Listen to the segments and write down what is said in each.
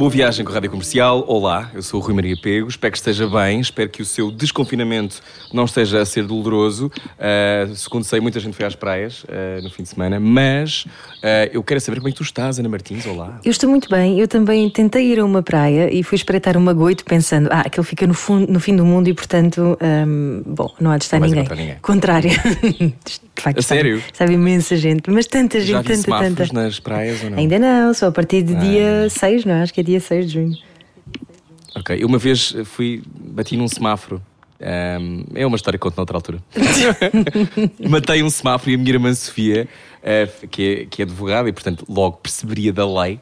Boa viagem com a Rádio Comercial. Olá, eu sou o Rui Maria Pego. Espero que esteja bem. Espero que o seu desconfinamento não esteja a ser doloroso. Uh, segundo sei, muita gente foi às praias uh, no fim de semana. Mas uh, eu quero saber como é que tu estás, Ana Martins. Olá. Eu estou muito bem. Eu também tentei ir a uma praia e fui espreitar uma goito pensando, ah, aquele fica no, fundo, no fim do mundo e, portanto, um, bom, não há de estar Não ninguém. ninguém. Contrário. de facto, A está- sério? Sabe imensa gente. Mas tanta Já gente, vi tanta, tanta. nas praias ou não? Ainda não, só a partir de Ah. dia 6, não é? Acho que é dia 6 de junho. Ok, eu uma vez fui, bati num semáforo. Ahm, é uma história que conto noutra altura. Matei um semáforo e a minha irmã Sofia, eh, que, é, que é advogada e, portanto, logo perceberia da lei,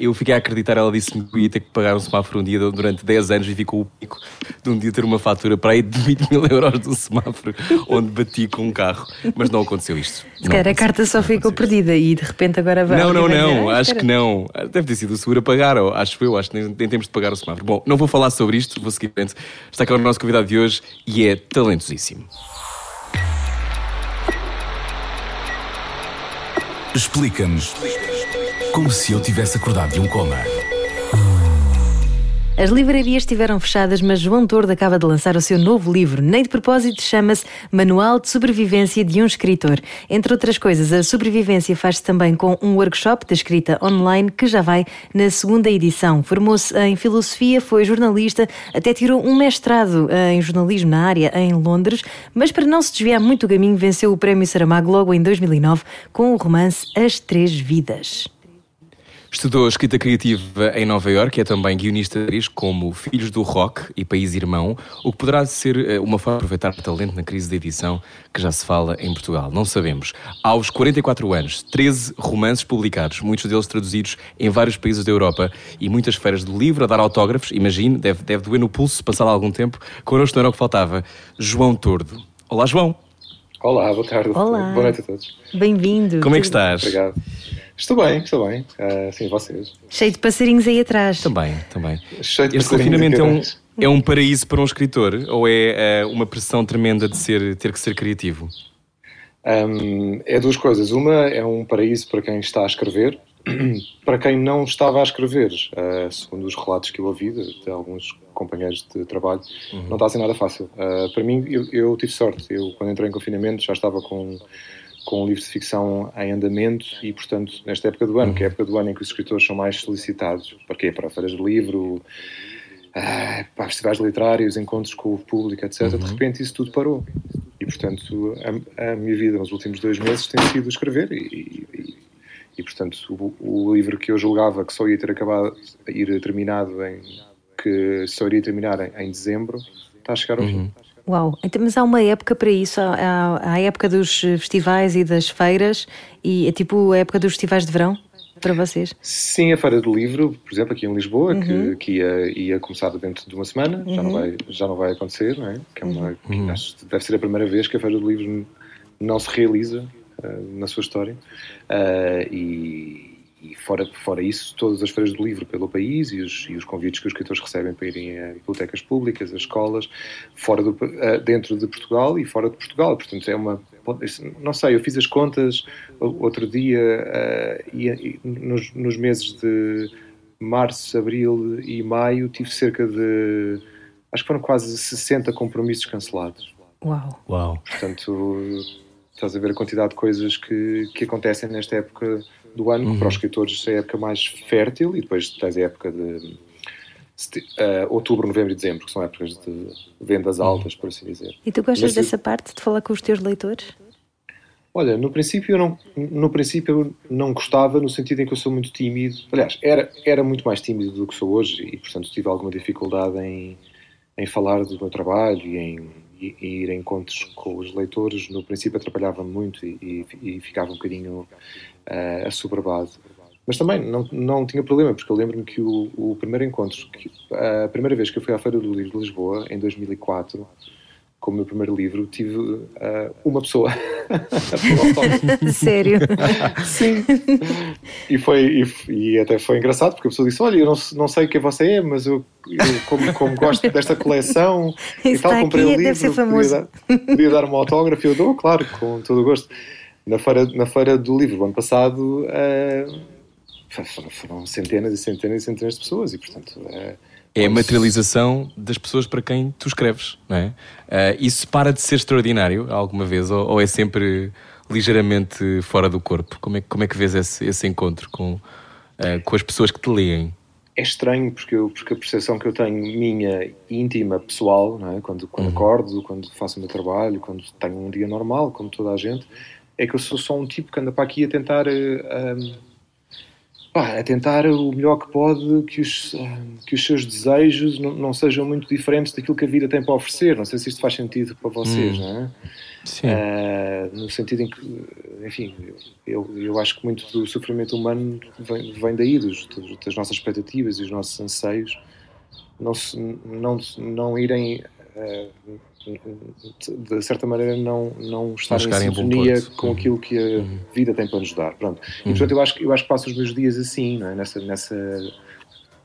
eu fiquei a acreditar, ela disse-me que ia ter que pagar um semáforo um dia durante 10 anos e ficou o pico de um dia ter uma fatura para aí de 20 mil euros do semáforo onde bati com um carro. Mas não aconteceu isto. Se calhar a carta só ficou perdida e de repente agora vai. Não, não, não, "Ah, acho espera." que não. Deve ter sido o seguro a pagar, ou acho eu, acho que nem, nem temos de pagar o semáforo. Bom, não vou falar sobre isto, vou seguir frente. Está cá o nosso convidado de hoje e é talentosíssimo. Explica-nos como se eu tivesse acordado de um coma. As livrarias estiveram fechadas, mas João Tordo acaba de lançar o seu novo livro. Nem de propósito, chama-se Manual de Sobrevivência de um Escritor. Entre outras coisas, a sobrevivência faz-se também com um workshop de escrita online que já vai na segunda edição. Formou-se em filosofia, foi jornalista, até tirou um mestrado eh, em jornalismo na área em Londres, mas para não se desviar muito do caminho, venceu o Prémio Saramago logo em 2009 com o romance As Três Vidas. Estudou escrita criativa em Nova Iorque e é também guionista de séries como Filhos do Rock e País Irmão, o que poderá ser eh, uma forma de aproveitar o talento na crise de edição que já se fala em Portugal. Não sabemos. Aos 44 anos, 13 romances publicados, muitos deles traduzidos em vários países da Europa e muitas feiras do livro a dar autógrafos. Imagine, deve, deve doer no pulso passar lá algum tempo. Connosco não era o que faltava. João Tordo. Olá, João. Olá, boa tarde. Olá. Boa noite a todos. Bem-vindo. Como é que estás? Obrigado. Estou bem, estou bem. Ah, sim, vocês. Cheio de passarinhos aí atrás. Também, também. Cheio de Este passarinhos confinamento é um, é um paraíso para um escritor ou é eh, uma pressão tremenda de ser, ter que ser criativo? Ahm, é duas coisas. Uma é um paraíso para quem está a escrever, para quem não estava a escrever, ah, segundo os relatos que eu ouvi de, de alguns companheiros de trabalho, não está a ser nada fácil. Ah, para mim, eu, eu tive sorte. Eu, quando entrei em confinamento, já estava com, com um livro de ficção em andamento e, portanto, nesta época do ano, que é a época do ano em que os escritores são mais solicitados, para quê? Para feiras de livro, ah, para festivais literários, encontros com o público, etc. De repente isso tudo parou. E, portanto, a, a minha vida nos últimos dois meses tem sido escrever e, e, e, portanto, o, o livro que eu julgava que só ia ter acabado, ir terminado em, que só iria terminar em, em dezembro, está a chegar ao fim. Uau, então, mas há uma época para isso, há, há- a época dos festivais e das feiras e é tipo a época dos festivais de verão para vocês. Sim, a Feira do Livro, por exemplo, aqui em Lisboa, que, que ia, ia começar dentro de uma semana, já, não vai, já não vai acontecer, não é? Que é uma, que acho que deve ser a primeira vez que a Feira do Livro não se realiza ah, na sua história. Ah, e e fora, fora isso, todas as feiras do livro pelo país e os, e os convites que os escritores recebem para irem a bibliotecas públicas, a escolas, fora do, ah, dentro de Portugal e fora de Portugal. Portanto, é uma. Não sei, eu fiz as contas outro dia e, e nos, nos meses de março, abril e maio tive cerca de. Acho que foram quase 60 compromissos cancelados. Uau. Uau. Portanto, estás a ver a quantidade de coisas que, que acontecem nesta época do ano, que para os escritores é a época mais fértil, e depois tens a época de eh, outubro, novembro e dezembro, que são épocas de vendas altas, por assim dizer. E tu gostas Mas dessa parte de falar com os teus leitores? Olha, no princípio eu não, no princípio eu não gostava, no sentido em que eu sou muito tímido. Aliás, era, era muito mais tímido do que sou hoje e, portanto, tive alguma dificuldade em, em falar do meu trabalho e em e- e ir a encontros com os leitores. No princípio atrapalhava-me muito e, e- e ficava um bocadinho uh, assoberbado. Mas também não, não tinha problema, porque eu lembro-me que o, o primeiro encontro, que, a primeira vez que eu fui à Feira do Livro de Lisboa, em 2004, com o meu primeiro livro, tive uh, uma pessoa. Sério? Sim. E, foi, e, e, até foi engraçado, porque a pessoa disse: Olha, eu não, não sei quem você é, mas eu, eu como, como, gosto desta coleção e tal, comprei o um livro. Podia dar, podia dar um autógrafo, eu dou, claro, com todo o gosto. Na feira, na feira do livro, ano passado, uh, foram centenas e centenas e centenas de pessoas, e portanto. Uh, é a materialização das pessoas para quem tu escreves, não é? Uh, isso para de ser extraordinário alguma vez ou, ou, é sempre ligeiramente fora do corpo? Como é, como é que vês esse, esse encontro com, com as pessoas que te leem? É estranho porque, eu, porque a percepção que eu tenho minha íntima, pessoal, é? quando, quando uhum. acordo, quando faço o meu trabalho, quando tenho um dia normal, como toda a gente, é que eu sou só um tipo que anda para aqui a tentar... Pá, a tentar o melhor que pode que os, que os seus desejos não, não, sejam muito diferentes daquilo que a vida tem para oferecer. Não sei se isto faz sentido para vocês, hum. não é? Sim. Uh, no sentido em que, enfim, eu, eu acho que muito do sofrimento humano vem, vem daí, dos, das nossas expectativas e os nossos anseios não, se, não, não irem. Uh, de certa maneira não, não estar não em sintonia com uhum. aquilo que a uhum. vida tem para nos dar. Pronto. E portanto eu acho, eu acho que passo os meus dias assim, é? nessa, nessa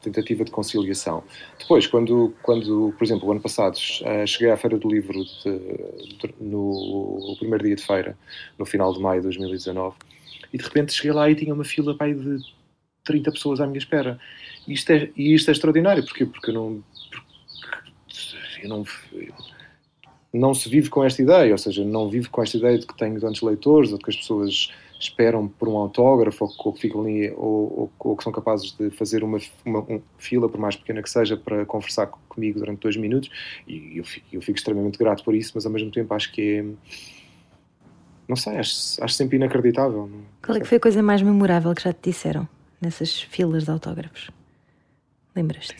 tentativa de conciliação. Depois, quando, quando por exemplo, o ano passado uh, cheguei à Feira do Livro de, de, no primeiro dia de feira, no final de maio de 2019, e de repente cheguei lá e tinha uma fila pai, de 30 pessoas à minha espera. E isto é, e isto é extraordinário, porque, porque eu não. Porque eu não eu, não se vive com esta ideia, ou seja, não vive com esta ideia de que tenho tantos leitores, ou de que as pessoas esperam por um autógrafo, ou, que ficam ali, ou, ou, ou, que são capazes de fazer uma, uma um fila, por mais pequena que seja, para conversar comigo durante dois minutos, e eu fico, eu fico extremamente grato por isso, mas ao mesmo tempo acho que é não sei, acho, acho sempre inacreditável. Qual é que foi a coisa mais memorável que já te disseram nessas filas de autógrafos? Lembras-te?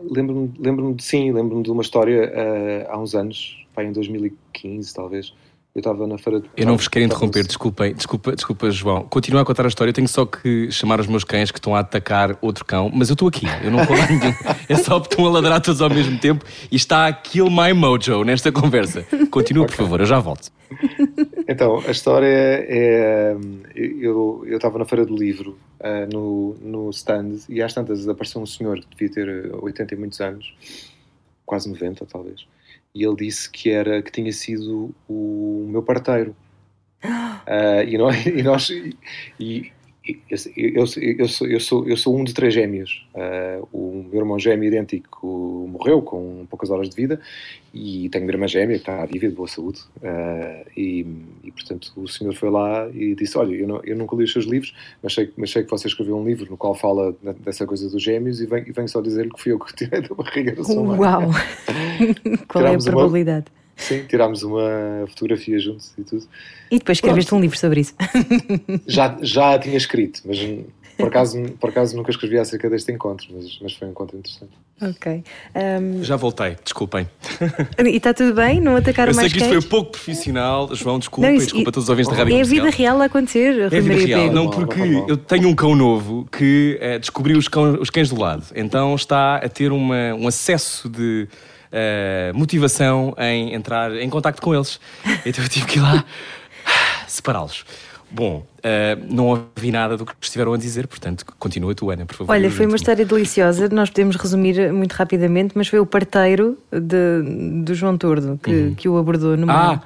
Lembro-me, lembro de sim, lembro-me de uma história uh, há uns anos, em 2015 talvez. Eu estava na feira de... Eu não vos quero interromper, desculpem, desculpa, desculpa, João. Continua a contar a história, eu tenho só que chamar os meus cães que estão a atacar outro cão, mas eu estou aqui, eu não vou lá nenhum. É só que estão a ladrar todos ao mesmo tempo e está a kill my mojo nesta conversa. Continua, okay. por favor, eu já volto. Então, a história é. Eu, eu estava na Feira do Livro, uh, no, no stand, e às tantas apareceu um senhor que devia ter 80 e muitos anos, quase 90 talvez e ele disse que era que tinha sido o meu parteiro. Uh, e, nós, e, nós e, eu, eu, sou, eu, sou, eu sou um de três gêmeos. Uh, o meu irmão gêmeo idêntico morreu com poucas horas de vida e tenho uma irmã gêmea que está viva de boa saúde. Uh, e, e, portanto, o senhor foi lá e disse: Olha, eu, não, eu nunca li os seus livros, mas sei, mas sei que você escreveu um livro no qual fala dessa coisa dos gêmeos e venho, e venho só dizer-lhe que fui eu que tirei da barriga da sua mãe. Uau! Qual é a probabilidade? Uma, Sim, tirámos uma fotografia juntos e tudo. E depois escreveste Pronto. um livro sobre isso. Já, já tinha escrito, mas por acaso, por acaso nunca escrevi acerca deste encontro, mas, mas foi um encontro interessante. Ok. Um... Já voltei, desculpem. E está tudo bem? Não atacaram mais Eu sei que isto foi pouco profissional, João, desculpa, não, desculpa a todos os ouvintes da Rádio É a vida real a acontecer, É a vida real, não, porque eu tenho um cão novo que é, descobriu os, cão, os cães do lado, então está a ter uma, um acesso de uh, motivação em entrar em contacto com eles. Então eu tive que ir lá separá-los. Bom, uh, não ouvi nada do que estiveram a dizer, portanto, continua tu, Ana, por favor. Olha, foi uma história deliciosa, nós podemos resumir muito rapidamente, mas foi o parteiro de, do João Tordo que, uhum. que o abordou numa. Ah.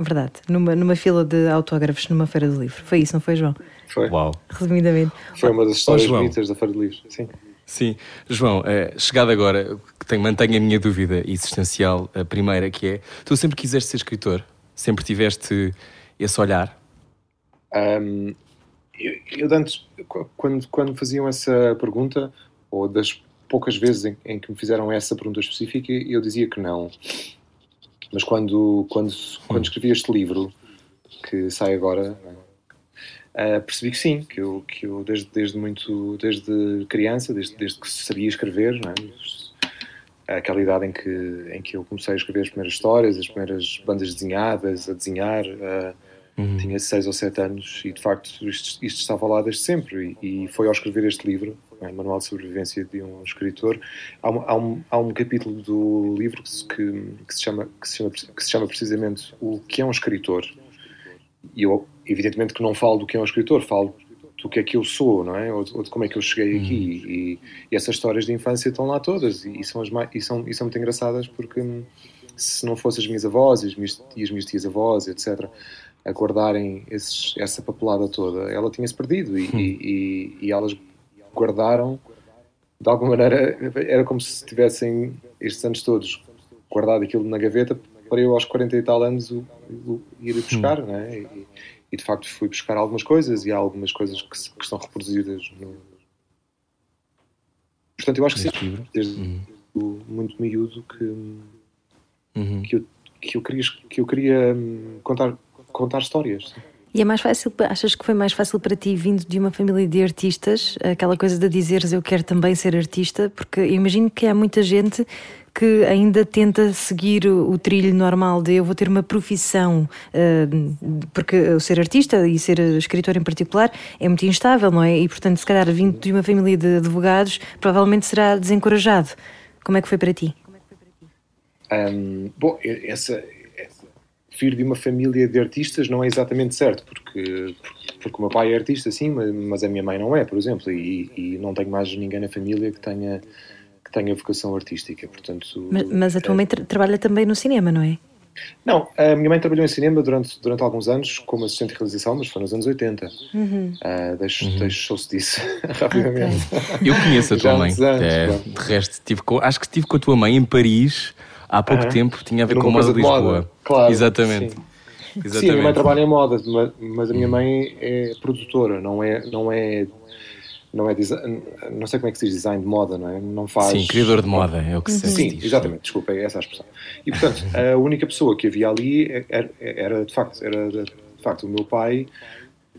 Verdade, numa, numa fila de autógrafos numa feira do livro. Foi isso, não foi, João? Foi. Uau. Resumidamente. Foi uma das histórias oh, bonitas da feira do livro, sim. Sim. João, é, chegado agora, tenho, mantenho a minha dúvida existencial, a primeira, que é: tu sempre quiseste ser escritor? Sempre tiveste esse olhar? Um, eu, eu antes, quando, quando faziam essa pergunta, ou das poucas vezes em, em, que me fizeram essa pergunta específica, eu dizia que não. Mas quando, quando, quando escrevi este livro, que sai agora, uh, percebi que sim, que eu, que eu desde, desde muito, desde criança, desde, desde que sabia escrever, é? aquela idade em que, em que eu comecei a escrever as primeiras histórias, as primeiras bandas desenhadas, a desenhar, uh, uhum. tinha seis ou sete anos e de facto isto, isto, estava lá desde sempre e, e foi ao escrever este livro é? Manual de Sobrevivência de um Escritor, há um, há um, há um capítulo do livro que se, que, que, se chama, que, se chama, que se chama precisamente O que é um escritor. E eu, evidentemente, que não falo do que é um escritor, falo do que é que eu sou, não é? Ou, ou de como é que eu cheguei aqui. Uhum. E, e, essas histórias de infância estão lá todas e, e são, as mais, e, são, e são muito engraçadas porque se não fossem as minhas avós e as minhas, e as minhas tias-avós, etc., a guardarem esses, essa papelada toda, ela tinha-se perdido e, hum. e, e, elas guardaram, de alguma maneira, era como se tivessem estes anos todos guardado aquilo na gaveta para eu aos 40 e tal anos o, o, ir buscar, hum. né? E, e, de facto fui buscar algumas coisas e há algumas coisas que, que estão reproduzidas no... Portanto, eu acho que sim, desde hum. muito miúdo que, uhum. que, eu, que, eu queria, que eu queria hum, contar contar histórias. E é mais fácil, achas que foi mais fácil para ti vindo de uma família de artistas, aquela coisa de dizeres eu quero também ser artista, porque imagino que há muita gente que ainda tenta seguir o, trilho normal de eu vou ter uma profissão, uh, porque ser artista e ser escritor em particular é muito instável, não é? E portanto, se calhar vindo de uma família de advogados, provavelmente será desencorajado. Como é que foi para ti? Um, bom, essa, vir de uma família de artistas não é exatamente certo, porque, porque o meu pai é artista, sim, mas a minha mãe não é, por exemplo, e, e não tenho mais ninguém na família que tenha, que tenha vocação artística, portanto... Mas, mas a tua mãe tra trabalha também no cinema, não é? Não, a minha mãe trabalhou em cinema durante, durante alguns anos como assistente de realização, mas foi nos anos 80. Uhum. Uh, deixo, uhum. deixou-se disso rapidamente. Okay. Eu conheço a tua mãe. Anos, é, de resto, tive com, acho que estive com a tua mãe em Paris há pouco uhum. tempo tinha a ver com moda de Lisboa. Moda. Claro, Exatamente. Sim. Exatamente. Sim, a minha mãe trabalha em moda, mas a minha mãe é produtora, não é, não é, não é design, não sei como é que se diz design de moda, não é? Não faz. Sim, criador de moda é o que se Sim, diz. exatamente. Desculpa, é essa a expressão. E portanto, a única pessoa que havia ali era, era de facto, era de facto o meu pai,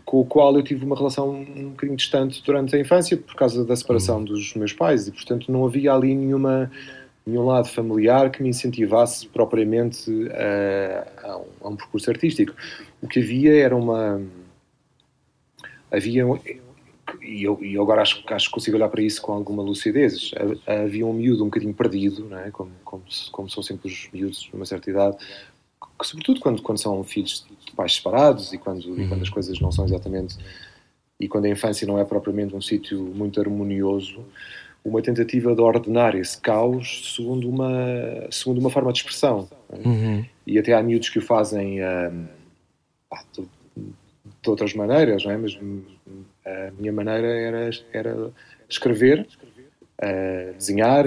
com o qual eu tive uma relação um bocadinho distante durante a infância por causa da separação uhum. dos meus pais e portanto não havia ali nenhuma nenhum lado familiar que me incentivasse propriamente a, a, um, a, um, percurso artístico. O que havia era uma. Havia. E eu, e eu agora acho, acho que consigo olhar para isso com alguma lucidez. Havia um miúdo um bocadinho perdido, não é? como, como, como são sempre os miúdos de uma certa idade, que, sobretudo quando, quando são filhos de pais separados e quando, uhum. e quando as coisas não são exatamente. e quando a infância não é propriamente um sítio muito harmonioso uma tentativa de ordenar esse caos segundo uma, segundo uma forma de expressão. Uhum. E até há miúdos que o fazem um, de, de, outras maneiras, não é? mas a minha maneira era, era escrever, uh, desenhar,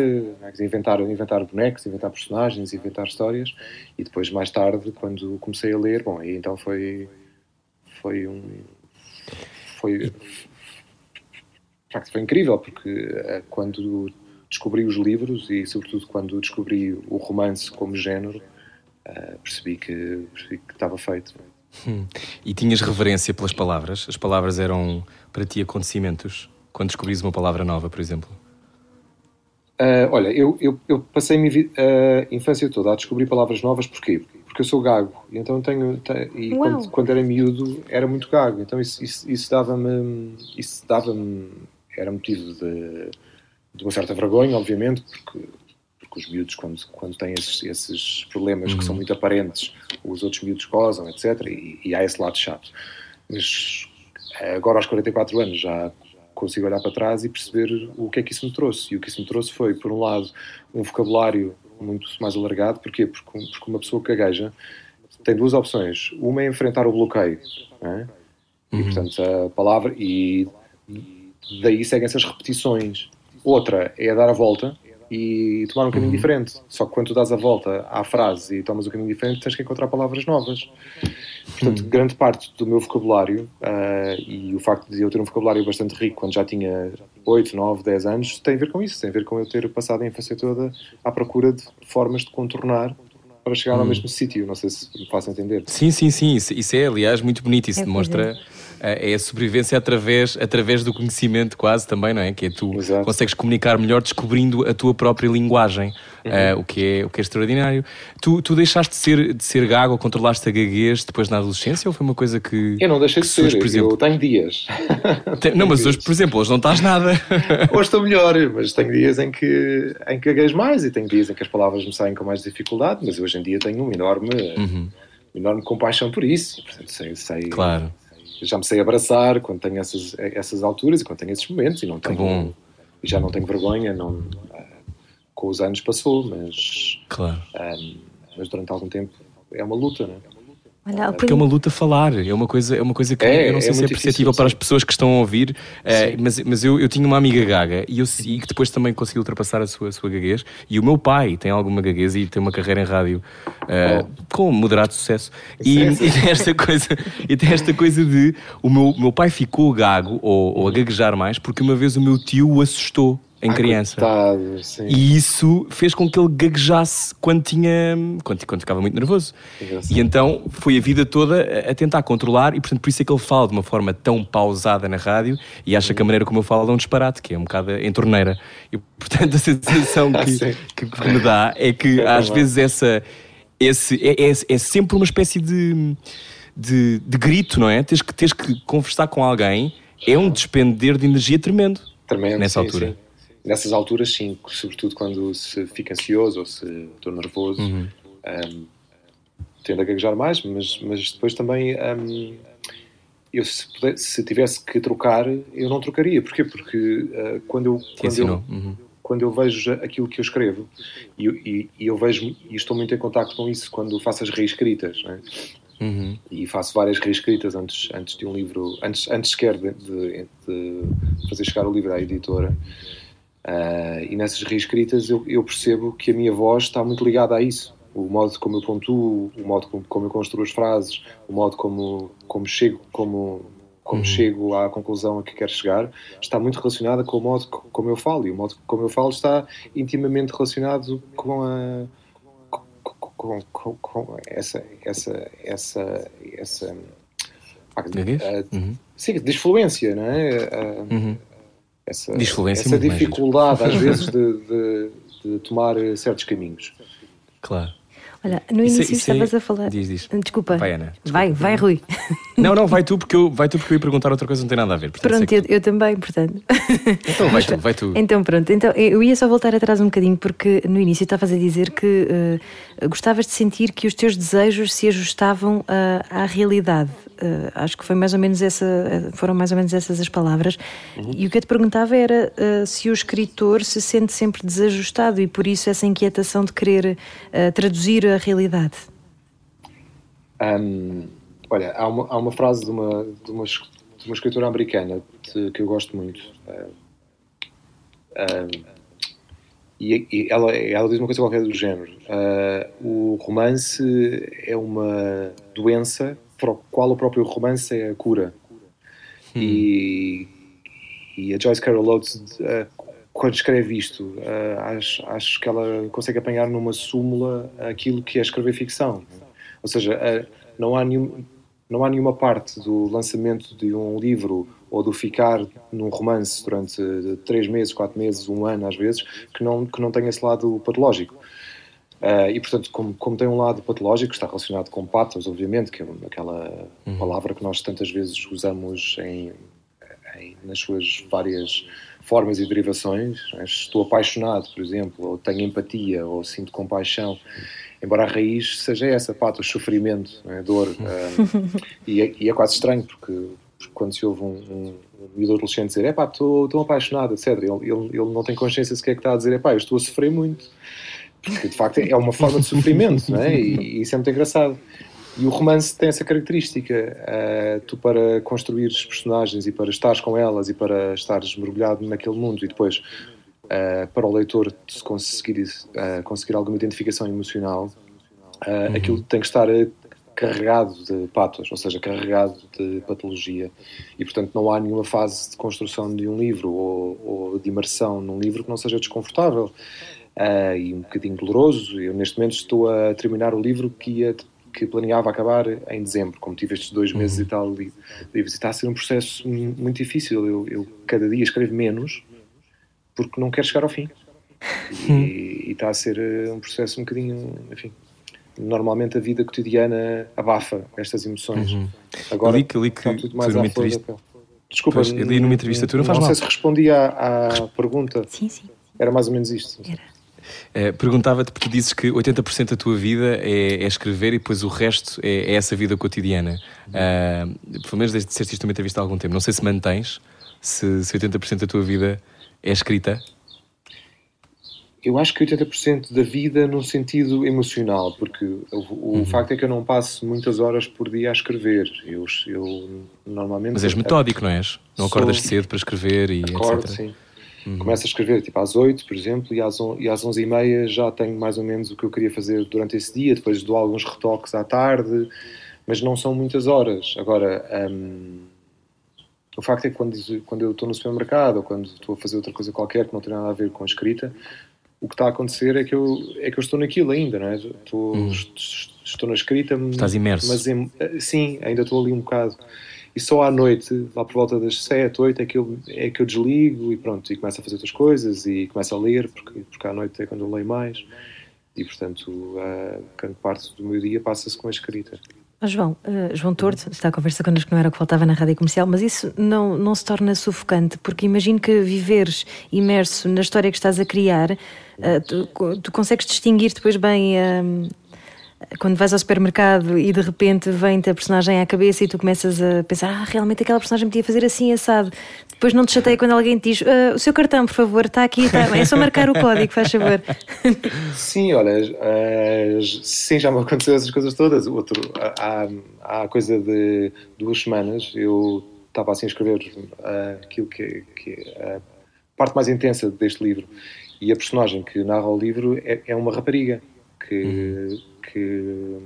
inventar, inventar bonecos, inventar personagens, inventar histórias, e depois, mais tarde, quando comecei a ler, bom, aí então foi, foi um. Foi, foi incrível, porque uh, quando descobri os livros e, sobretudo, quando descobri o romance como género, uh, percebi, que, percebi que estava feito. Hum. E tinhas reverência pelas palavras? As palavras eram para ti acontecimentos? Quando descobris uma palavra nova, por exemplo? Uh, olha, eu, eu, eu passei a minha uh, infância toda a descobrir palavras novas, porquê? Porque eu sou gago, e então tenho. tenho e quando, quando, era miúdo era muito gago, então isso, isso, isso dava-me. Isso dava-me era motivo de, de uma certa vergonha, obviamente, porque, porque os miúdos, quando, quando têm esses, esses problemas uhum. que são uhum. muito aparentes, os outros miúdos gozam, etc. E, e, há esse lado chato. Mas agora, aos 44 anos, já consigo olhar para trás e perceber o que é que isso me trouxe. E o que isso me trouxe foi, por um lado, um vocabulário muito mais alargado. Porquê? Porque, porque uma pessoa que gagueja tem duas opções. Uma é enfrentar o bloqueio. É? E, uhum. portanto, a palavra. E daí seguem-se as repetições. Outra é dar a volta e tomar um caminho uhum. diferente. Só que quando tu dás a volta à frase e tomas um caminho diferente, tens que encontrar palavras novas. Portanto, uhum. grande parte do meu vocabulário uh, e o facto de eu ter um vocabulário bastante rico quando já tinha 8, 9, 10 anos tem a ver com isso. Tem a ver com eu ter passado a infância toda à procura de formas de contornar para chegar ao uhum. mesmo sítio. Não sei se me faço entender. Sim, sim, sim. Isso, isso é, aliás, muito bonito. Isso é demonstra é a sobrevivência através, através do conhecimento, quase também, não é? Que é tu Exato. consegues comunicar melhor descobrindo a tua própria linguagem, uh, o, que é, o que é extraordinário. Tu, tu deixaste de ser, de ser gago ou controlaste a gaguez depois na adolescência ou foi uma coisa que. Eu não deixei de ser, por exemplo? eu tenho dias. Te- Não, mas hoje, por exemplo, hoje não estás nada. Hoje estou melhor, mas tenho dias em que, em que gaguejo mais e tenho dias em que as palavras me saem com mais dificuldade, mas hoje em dia tenho uma enorme, Uhum. enorme compaixão por isso. Portanto, sei, sei- Claro. Já me sei abraçar quando tenho essas, essas alturas e quando tenho esses momentos e não tenho, bom. e já não tenho vergonha, não, ah, com os anos passou, mas, Claro. ah, mas durante algum tempo é uma luta, não é? Olha, há Porque é uma luta falar, é uma coisa, é uma coisa que É, eu não sei é se é muito perceptível para as pessoas que estão a ouvir, eh, mas, mas eu, eu tinha uma amiga gaga e, eu, e que depois também conseguiu ultrapassar a sua, a sua gaguez. E o meu pai tem alguma gaguez e tem uma carreira em rádio eh, com moderado sucesso. E, e tem esta coisa, e tem esta coisa de o meu, meu pai ficou gago ou, ou a gaguejar mais porque uma vez o meu tio o assustou em Ah, criança. coitado. E isso fez com que ele gaguejasse quando tinha quando, quando ficava muito nervoso. E então foi a vida toda a- tentar controlar, e portanto por isso é que ele fala de uma forma tão pausada na rádio e acha que a maneira como eu falo é um disparate, que é um bocado em torneira. E portanto a sensação que, que, me dá é que É às vezes essa, esse, é, é, é sempre uma espécie de, de, de grito, não é? Tens que, tens que conversar com alguém, é um despender de energia tremendo. Tremendo, Nessa sim, altura. sim. Nessas alturas, sim, sobretudo quando se fica ansioso ou se estou nervoso, Uhum. um, tendo a gaguejar mais, mas, mas depois também um, eu se, puder- se tivesse que trocar, eu não trocaria. Porquê? Porque uh, quando, eu, quando, eu, Uhum. quando eu vejo aquilo que eu escrevo e, e- e eu vejo e estou muito em contacto com isso quando faço as reescritas, não é? Uhum. e faço várias reescritas antes, antes de um livro, antes, antes sequer de, de- de fazer chegar o livro à editora. Ah, e nessas reescritas eu, eu percebo que a minha voz está muito ligada a isso. O modo como eu pontuo, o modo como, como eu construo as frases, o modo como, como chego, como, como chego à conclusão a que quero chegar, está muito relacionada com o modo co- como eu falo. E o modo como eu falo está intimamente relacionado com a, com, com, com essa, essa, essa, essa ah, Uhum. sim, disfluência, não é? Uhum. Essa, é essa muito mais giro. dificuldade às vezes de, de, de tomar certos caminhos. Claro. Olha, no Isso é- início isso é- estavas a falar. Diz, diz. Desculpa. Vai, Ana. Vai, vai, Rui. Não, não, vai tu, porque eu, vai tu porque eu ia perguntar outra coisa que não tem nada a ver. portanto, Pronto, sei eu, que eu também, portanto. tu- Então vai tu, vai tu. Então pronto, então eu ia só voltar atrás um bocadinho porque no início estavas a dizer que eh, gostavas de sentir que os teus desejos se ajustavam ah, à realidade. Eh, acho que foi mais ou menos essa, eh, foram mais ou menos essas as palavras. E o que eu te perguntava era eh, se o escritor se sente sempre desajustado e por isso essa inquietação de querer eh, traduzir a realidade. Hum, olha, há uma, há uma frase de uma, de uma, de uma escritora americana de- que eu gosto muito. hum, e e ela, ela diz uma coisa qualquer do género. ah, o romance é uma doença para o qual o próprio romance é a cura. E, e a Joyce Carol Oates, ah, quando escreve isto, ah, acho, acho que ela consegue apanhar numa súmula aquilo que é escrever ficção. Ou seja, eh, não há, nenhum, não há nenhuma parte do lançamento de um livro ou do ficar num romance durante eh, três meses, quatro meses, um ano às vezes, que não, que não tenha esse lado patológico. Eh, e, portanto, como, como tem um lado patológico, está relacionado com patos, obviamente, que é aquela palavra que nós tantas vezes usamos em, em- nas suas várias formas e derivações. né? Estou apaixonado, por exemplo, ou tenho empatia, ou sinto compaixão. Embora a raiz seja essa, patos, sofrimento, né? dor. ah, e, é, e é quase estranho, porque, porque quando se ouve um, um, miúdo adolescente dizer é pá, estou estou apaixonado, etc., ele, ele, ele não tem consciência sequer que está a dizer é pá, eu estou a sofrer muito. Porque de facto é uma forma de sofrimento, não é? E, e isso é muito engraçado. E o romance tem essa característica. eh, tu, para construir os personagens e para estares com elas e para estares mergulhado naquele mundo e depois eh, para o leitor se conseguir, eh, conseguir alguma identificação emocional, eh, aquilo tem que estar carregado de patos, ou seja, carregado de patologia. E portanto não há nenhuma fase de construção de um livro ou, ou de imersão num livro que não seja desconfortável. Eh, e um bocadinho doloroso. Eu neste momento estou a terminar o livro que ia que planeava acabar em dezembro, como tive estes dois meses e tal li- livros. E está a ser um processo mu- muito difícil. Eu, eu cada dia escrevo menos porque não quero chegar ao fim. E, e está a ser eh, um processo um bocadinho, enfim. Normalmente a vida cotidiana abafa estas emoções. Agora Eu li que- li que está tudo mais à flor da entrevista- pele. Desculpa, Pois, eu li numa entrevista tua, não faz sei mal. se respondi à, à pergunta. Sim, sim. Era mais ou menos isto. Era. Eh, Perguntava-te, porque dizes que 80% da tua vida é, é escrever e depois o resto é, é essa vida cotidiana. Ah, pelo menos desde que disseste isto numa entrevista há algum tempo. Não sei se mantens, se, se 80% da tua vida é escrita. Eu acho que 80% da vida num sentido emocional, porque o, o Uhum. facto é que eu não passo muitas horas por dia a escrever. Eu, eu normalmente. Mas és metódico, não és? Não Sou- acordas cedo para escrever e Acordo, etc. sim. Começo a escrever tipo às 8, por exemplo, e às, on- e às 11 e meia já tenho mais ou menos o que eu queria fazer durante esse dia. Depois dou alguns retoques à tarde, mas não são muitas horas. Agora, hum, o facto é que quando, quando eu estou no supermercado ou quando estou a fazer outra coisa qualquer que não tem nada a ver com a escrita, o que está a acontecer é que eu, é que eu estou naquilo ainda, não é? Estou, est- estou na escrita, Estás imerso. mas sim, ainda estou ali um bocado. E só à noite, lá por volta das 7, 8, é que eu, é que eu desligo e pronto, e começo a fazer outras coisas e começo a ler, porque, porque à noite é quando eu leio mais. E portanto, a grande parte do meu dia passa-se com a escrita. Ó, João, eh, João Torto, está a conversa connosco, não era o que faltava na rádio comercial, mas isso não, não se torna sufocante, porque imagino que viveres imerso na história que estás a criar, eh, tu, tu consegues distinguir depois bem. Quando vais ao supermercado e de repente vem-te a personagem à cabeça e tu começas a pensar, ah, realmente aquela personagem podia fazer assim, assado. Depois não te chateia quando alguém te diz, "Ah, o seu cartão, por favor, está aqui, está bem, é só marcar o código, faz favor. Sim, olha, as- sim, já me aconteceu essas coisas todas. Outro, há, há coisa de duas semanas eu estava assim a escrever ah, aquilo que, que é a parte mais intensa deste livro e a personagem que narra o livro é, é uma rapariga que, que,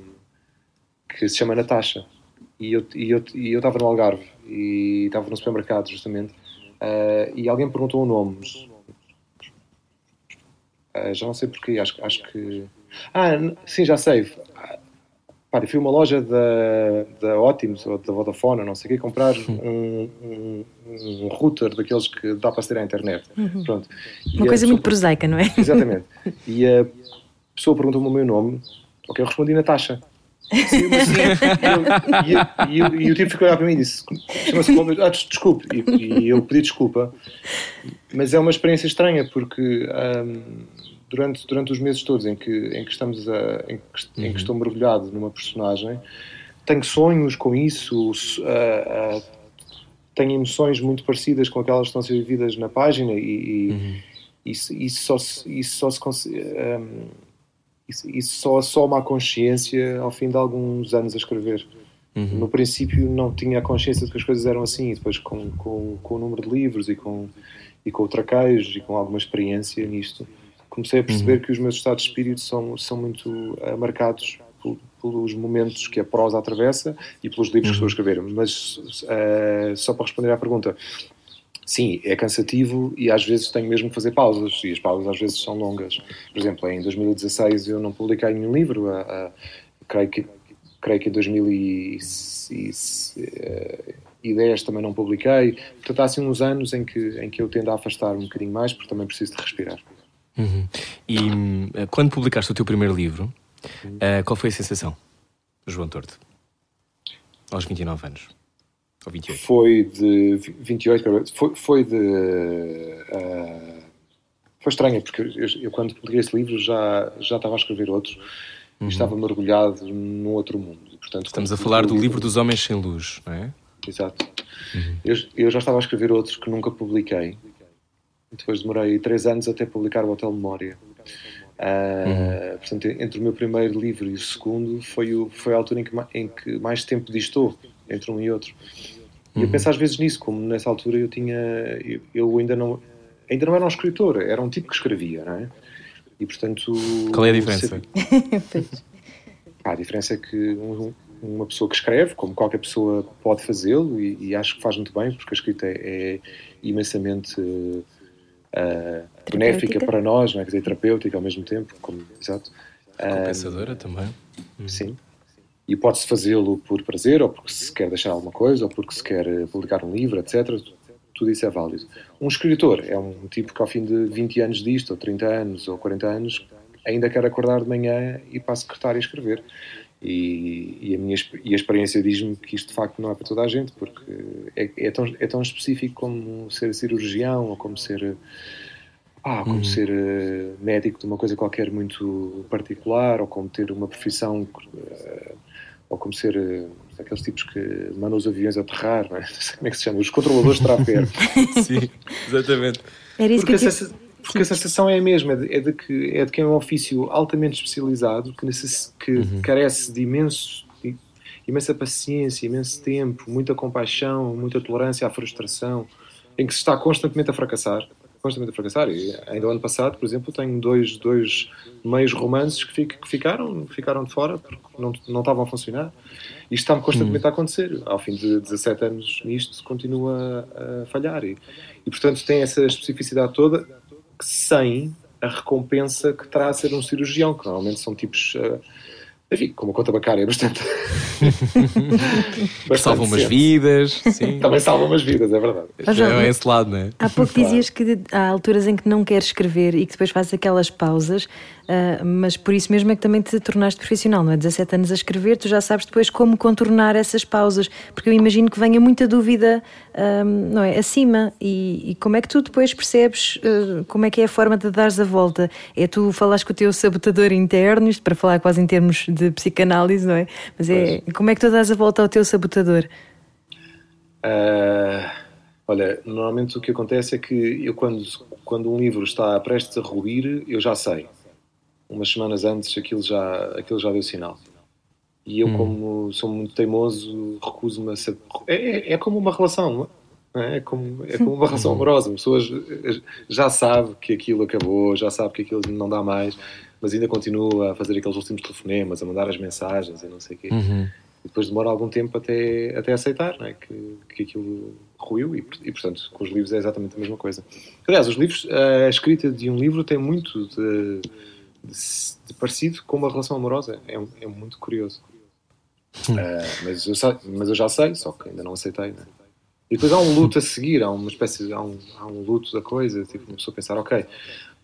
que se chama Natasha. E eu e eu e eu estava no Algarve e estava no supermercado justamente ah, e alguém perguntou o nome. Ah, já não sei porquê, acho, acho que. Ah, sim, já sei. Pá, fui a uma loja da, da Optimus ou da Vodafone, não sei o quê, comprar um, um, um router daqueles que dá para aceder à internet. Pronto. E Uma coisa pessoa- muito prosaica, não é? Exatamente. E a pessoa perguntou-me o meu nome, ok, eu respondi Natasha. Sim, mas sim. E, o tipo ficou a olhar para mim e disse: chama-se? Ah, des- desculpe. E, e eu pedi desculpa. Mas é uma experiência estranha porque ahm, durante, durante os meses todos em que, em que estamos a, em, que, em que estou mergulhado numa personagem, tenho sonhos com isso, ah, ah, tenho emoções muito parecidas com aquelas que estão a ser vividas na página e, e isso, isso só se, isso só se cons- ahm, isso, isso só assoma a consciência ao fim de alguns anos a escrever. No princípio não tinha a consciência de que as coisas eram assim, e depois com, com, com o número de livros e com, e com o traquejo e com alguma experiência nisto, comecei a perceber que os meus estados de espírito são, são muito ah, marcados pel- pelos momentos que a prosa atravessa e pelos livros que estou a escrever. Mas ah, só para responder à pergunta, Sim, é cansativo e às vezes tenho mesmo que fazer pausas e as pausas às vezes são longas. Por exemplo, em 2016 eu não publiquei nenhum livro, ah, ah, creio, que, creio que em 2010 também não publiquei. Portanto, há assim uns anos em que, em que eu tendo a afastar um bocadinho mais porque também preciso de respirar. Uhum. E hum, quando publicaste o teu primeiro livro, ah, qual foi a sensação, João Torto? Aos 29 anos. Ou 28. Foi de 28, cara, foi, foi de. ah, foi estranho, porque eu, eu quando publiquei esse livro já, já estava a escrever outro e estava mergulhado num outro mundo. Portanto, Uhum. Estamos a falar do publiquei o livro dos Homens Sem Luz, não é? Exato. Eu, eu já estava a escrever outro que nunca publiquei. Depois demorei três anos até publicar o Hotel Memória. Ah, Portanto, entre o meu primeiro livro e o segundo foi, o, foi a altura em que, em que mais tempo distou entre um e outro. E eu penso às vezes nisso, como nessa altura eu tinha. Eu, eu ainda não. Ainda não era um escritor, era um tipo que escrevia, não é? E portanto. Qual é a diferença? Pá, a diferença é que um- uma pessoa que escreve, como qualquer pessoa pode fazê-lo, e, e acho que faz muito bem, porque a escrita é, é imensamente eh, benéfica para nós, não é? Quer dizer, terapêutica ao mesmo tempo, como, exato. Compensadora também. Sim. E pode-se fazê-lo por prazer, ou porque se quer deixar alguma coisa, ou porque se quer publicar um livro, etc. Tudo isso é válido. Um escritor é um tipo que ao fim de 20 anos disto, ou 30 anos, ou 40 anos, ainda quer acordar de manhã e para a secretária escrever. E, e, a minha e a experiência diz-me que isto de facto não é para toda a gente, porque é, é, tão, é tão específico como ser cirurgião ou como ser, ah, como uhum. ser uh, médico de uma coisa qualquer muito particular, ou como ter uma profissão, uh, ou como ser uh, aqueles tipos que mandam os aviões aterrar, não, é? não sei como é que se chama, os controladores de tráfego. Sim, exatamente. Era isso porque que eu porque a sensação é a mesma, é de, é de, que, é de que é um ofício altamente especializado, que, necess, que uhum. carece de imenso, imensa paciência, imenso tempo, muita compaixão, muita tolerância à frustração, em que se está constantemente a fracassar. Constantemente a fracassar. E ainda o ano passado, por exemplo, tenho dois, dois meios romances que, fico, que ficaram, ficaram de fora porque não, não estavam a funcionar. Isto está-me constantemente uhum. a acontecer. Ao fim de 17 anos nisto, continua a, falhar. E, e, portanto, tem essa especificidade toda sem a recompensa que terá a ser um cirurgião, que normalmente são tipos. Uh, enfim, com uma conta bancária bastante. bastante salvam umas vidas. Sim. Também salvam umas vidas, é verdade. Mas, é esse lado, não é? Há pouco claro. dizias que há alturas em que não queres escrever e que depois fazes aquelas pausas Uh, mas por isso mesmo é que também te tornaste profissional, não é? 17 anos a escrever, tu já sabes depois como contornar essas pausas, porque eu imagino que venha muita dúvida, uh, não é? Acima, e, e, como é que tu depois percebes uh, como é que é a forma de dares a volta? É tu falares com o teu sabotador interno, isto para falar quase em termos de psicanálise, não é? Mas é, pois. como é que tu dás a volta ao teu sabotador? olha, normalmente o que acontece é que eu quando, quando um livro está prestes a ruir, eu já sei umas semanas antes aquilo já, aquilo já deu sinal. E eu, hum. como sou muito teimoso, recuso-me a ser. É, é, é, como uma relação, é? é? como, é como uma relação amorosa. Pessoas já sabe que aquilo acabou, já sabe que aquilo não dá mais, mas ainda continua a fazer aqueles últimos telefonemas, a mandar as mensagens e não sei o quê. Uhum. E depois demora algum tempo até, até aceitar é? que, que aquilo ruiu e, e, portanto, com os livros é exatamente a mesma coisa. Aliás, os livros, a escrita de um livro tem muito de de, de parecido com uma relação amorosa. É, é muito curioso. Uh, mas, eu mas eu já sei, só que ainda não aceitei. Né? E depois há um luto a seguir, há uma espécie há um, há um luto da coisa, tipo, uma pessoa pensar, ok,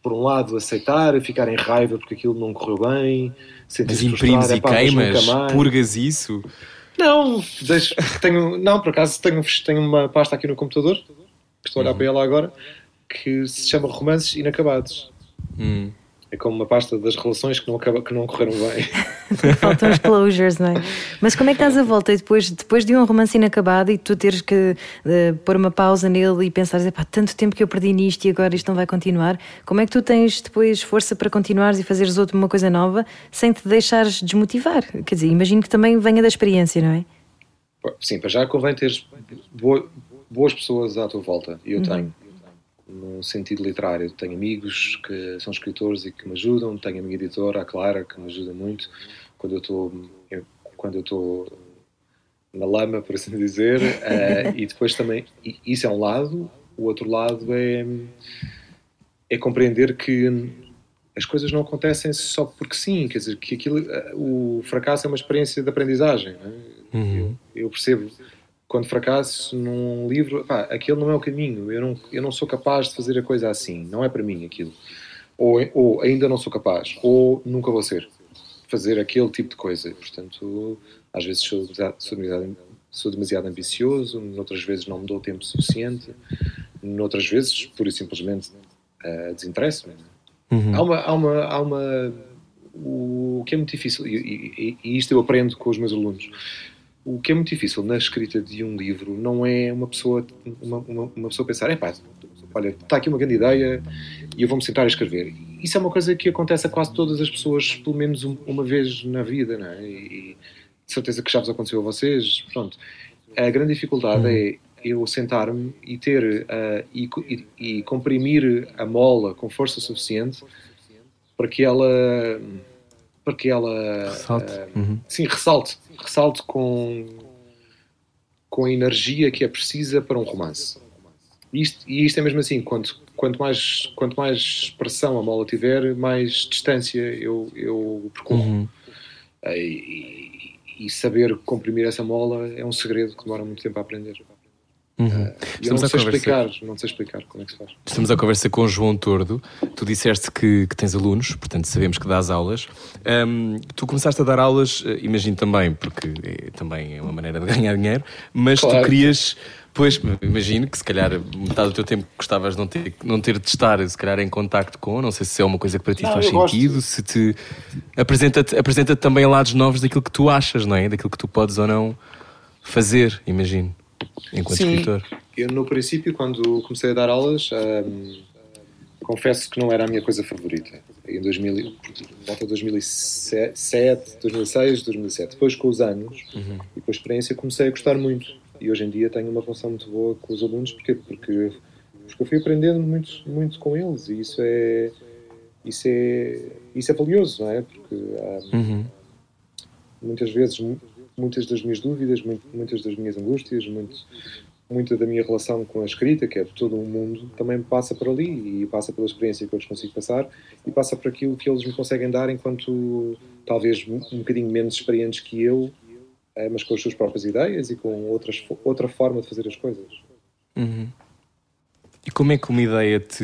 por um lado aceitar, ficar em raiva porque aquilo não correu bem, sentir-se imprimes e queimas, purgas isso? Não, deixo, tenho, não, por acaso tenho, tenho uma pasta aqui no computador, que estou a olhar uhum. para ela agora, que se chama Romances Inacabados. Hum. É como uma pasta das relações que não, acaba, que não correram bem. Faltam os closures, não é? Mas como é que estás a volta? E depois, depois de um romance inacabado e tu teres que uh, pôr uma pausa nele e pensares, pá, tanto tempo que eu perdi nisto e agora isto não vai continuar, como é que tu tens depois força para continuares e fazeres outra uma coisa nova sem te deixares desmotivar? Quer dizer, imagino que também venha da experiência, não é? Sim, para já convém ter boas pessoas à tua volta, e eu uhum. tenho no sentido literário. Tenho amigos que são escritores e que me ajudam, tenho a minha editora, a Clara, que me ajuda muito quando eu estou quando eu estou na lama, por assim dizer, uh, e depois também, isso é um lado, o outro lado é, é compreender que as coisas não acontecem só porque sim, quer dizer, que aquilo, eh, o fracasso é uma experiência de aprendizagem. É? Uhum. Eu, eu percebo quando fracasso num livro, pá, aquele não é o caminho, eu não, eu não sou capaz de fazer a coisa assim, não é para mim aquilo. Ou, ou ainda não sou capaz, ou nunca vou ser. Fazer aquele tipo de coisa. Portanto, às vezes sou, sou, demasiado, sou demasiado ambicioso, noutras vezes não me dou tempo suficiente, noutras vezes, pura e simplesmente, uh, desinteresso-me. Uhum. Há uma. Há uma, há uma o que é muito difícil, e, e, e isto eu aprendo com os meus alunos, o que é muito difícil na escrita de um livro não é uma pessoa, uma, uma, uma pessoa pensar, é pá, olha, está aqui uma grande ideia e eu vou-me sentar a escrever. Isso é uma coisa que acontece a quase todas as pessoas, pelo menos uma vez na vida, não é? E de certeza que já vos aconteceu a vocês. Pronto. A grande dificuldade é eu sentar-me e ter uh, e, e, e, comprimir a mola com força suficiente para que ela para que ela ressalte. Uh, uhum. sim ressalte ressalte com, com a energia que é precisa para um romance. Isto, e isto é mesmo assim, quanto, quanto, mais, quanto mais pressão a mola tiver, mais distância eu, eu percorro. Uhum. E, e saber comprimir essa mola é um segredo que demora muito tempo a aprender. Uhum. Uh, eu não sei explicar, não sei explicar como é que se faz. Estamos a conversa com o João Tordo. Tu disseste que, que tens alunos, portanto sabemos que dás aulas. Um, tu começaste a dar aulas, eh, imagino também, porque é, também é uma maneira de ganhar dinheiro, mas claro. tu querias. Pois, imagino que se calhar metade do teu tempo gostavas de não ter, não ter de estar, se calhar, em contacto com, não sei se é uma coisa que para ti não, faz sentido, gosto. se te apresenta-te apresenta também lados novos daquilo que tu achas, não é? Daquilo que tu podes ou não fazer, imagino enquanto Sim, escritor? Eu, no princípio, quando comecei a dar aulas, hum, confesso que não era a minha coisa favorita. Em 2000, volta 2007, 2006, 2007. Depois, com os anos uhum. e com a experiência, comecei a gostar muito. E hoje em dia tenho uma relação muito boa com os alunos. Porquê? Porque, porque eu fui aprendendo muito, muito com eles e isso é, isso é, isso é valioso, não é? Porque hum, uhum. muitas vezes muitas das minhas dúvidas, muitas das minhas angústias, muito, muita da minha relação com a escrita, que é de todo um mundo, também passa por ali e passa pela experiência que eu lhes consigo passar e passa por aquilo que eles me conseguem dar enquanto talvez um bocadinho menos experientes que eu, eh, mas com as suas próprias ideias e com outras, outra forma de fazer as coisas. Uhum. E como é que uma ideia te,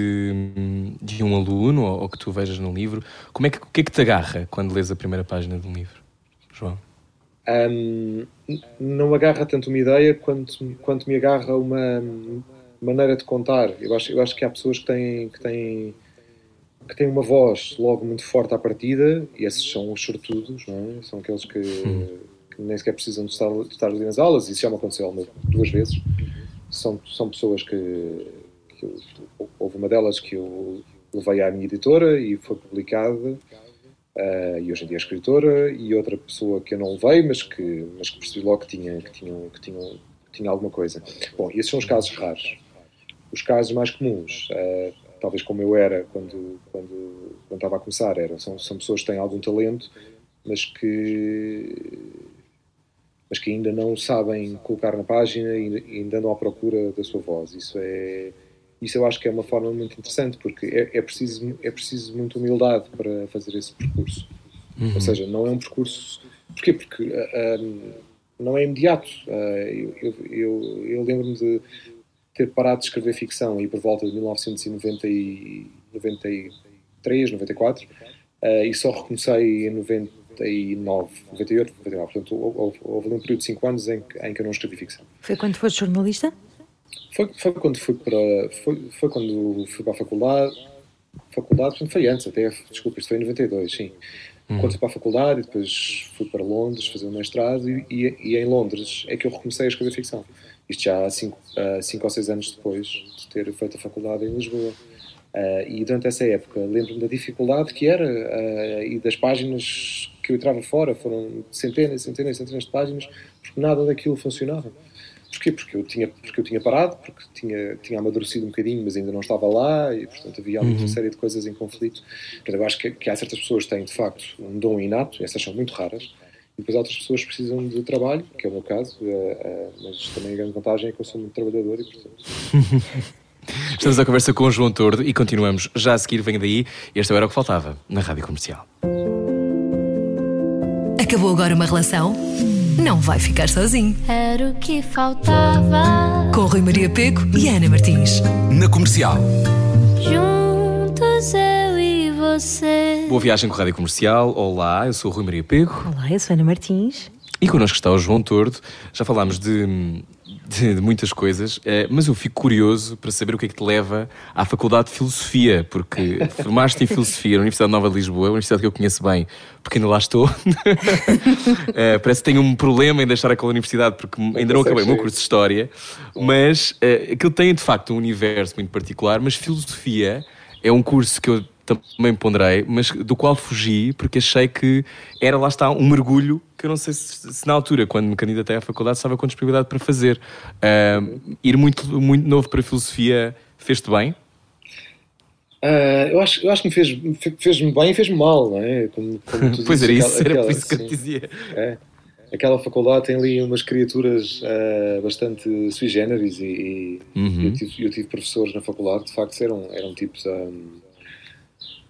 de um aluno ou, ou que tu vejas num livro, como é que, o que é que te agarra quando lês a primeira página de um livro, João? Um, não agarra tanto uma ideia quanto, quanto me agarra uma maneira de contar. Eu acho, eu acho que há pessoas que têm, que, têm, que têm uma voz logo muito forte à partida, e esses são os sortudos, é? são aqueles que, que, nem sequer precisam de estar, de estar ali nas aulas, isso já me aconteceu duas vezes. São, são pessoas que, que houve uma delas que eu levei à minha editora e foi publicada Uh, e hoje em dia é escritora, e outra pessoa que eu não levei, mas que, mas que percebi logo que tinha, que, tinha, que, tinha, que tinha alguma coisa. Bom, esses são os casos raros. Os casos mais comuns, uh, talvez como eu era quando, quando, quando estava a começar, era, são, são pessoas que têm algum talento, mas que, mas que ainda não sabem colocar na página e ainda andam à procura da sua voz. Isso é isso eu acho que é uma forma muito interessante, porque é, é preciso, é preciso muita humildade para fazer esse percurso. Uhum. Ou seja, não é um percurso. Porquê? Porque uh, um, não é imediato. Uh, eu, eu, eu lembro-me de ter parado de escrever ficção e por volta de 1993, 94, uh, e só recomecei em 99, 98, 99. Portanto, houve, houve um período de 5 anos em que, em que eu não escrevi ficção. Foi quando foste jornalista? Foi, foi quando fui para foi, foi quando fui para a faculdade faculdade foi antes até desculpa isto foi em 92 sim. Hum. quando fui para a faculdade e depois fui para Londres fazer o um mestrado e, e, e, em Londres é que eu recomecei a escrever ficção. Isto já há 5 cinco ou 6 anos depois de ter feito a faculdade em Lisboa. Uh, e durante essa época lembro-me da dificuldade que era uh, e das páginas que eu entrava fora foram centenas, centenas, centenas de páginas porque nada daquilo funcionava Porquê? Porque eu tinha, porque eu tinha parado, porque tinha, tinha amadurecido um bocadinho, mas ainda não estava lá e, portanto, havia uhum. uma série de coisas em conflito. Portanto, eu acho que, que há certas pessoas que têm, de facto, um dom inato, essas são muito raras, e depois outras pessoas precisam de trabalho, que é o meu caso, uh, uh, mas também a grande vantagem é que eu sou muito trabalhador e, portanto... Estamos à conversa com o João Tordo e continuamos já a seguir. Venha daí, este era o que faltava na Rádio Comercial. Acabou agora uma relação? não vai ficar sozinho. Era o que faltava. Com Rui Maria Peco e Ana Martins. Na comercial. Juntos eu e você. Boa viagem com a Rádio Comercial. Olá, eu sou o Rui Maria Peco. Olá, eu sou Ana Martins. E connosco está o João Tordo. Já falámos de de, de muitas coisas, eh, mas eu fico curioso para saber o que é que te leva à Faculdade de Filosofia, porque formaste em Filosofia na Universidade Nova de Lisboa, uma universidade que eu conheço bem, porque ainda lá estou. uh, parece que tenho um problema em deixar aquela universidade, porque ainda não acabei o meu curso de História, mas uh, aquilo tem de facto um universo muito particular, mas Filosofia é um curso que eu também ponderei, mas do qual fugi porque achei que era lá está um mergulho que eu não sei se, se na altura, quando me candidatei à faculdade, estava com disponibilidade para fazer. Uh, ir muito, muito novo para a filosofia fez-te bem? Uh, eu, acho, eu acho que me fez, fez-me bem e fez-me mal, não é? Como, como pois era isso, aquela, era por isso que eu te dizia. É. Aquela faculdade tem ali umas criaturas uh, bastante sui generis e, e uhum. eu, tive, eu, tive, professores na faculdade, de facto, eram, eram tipos. Um,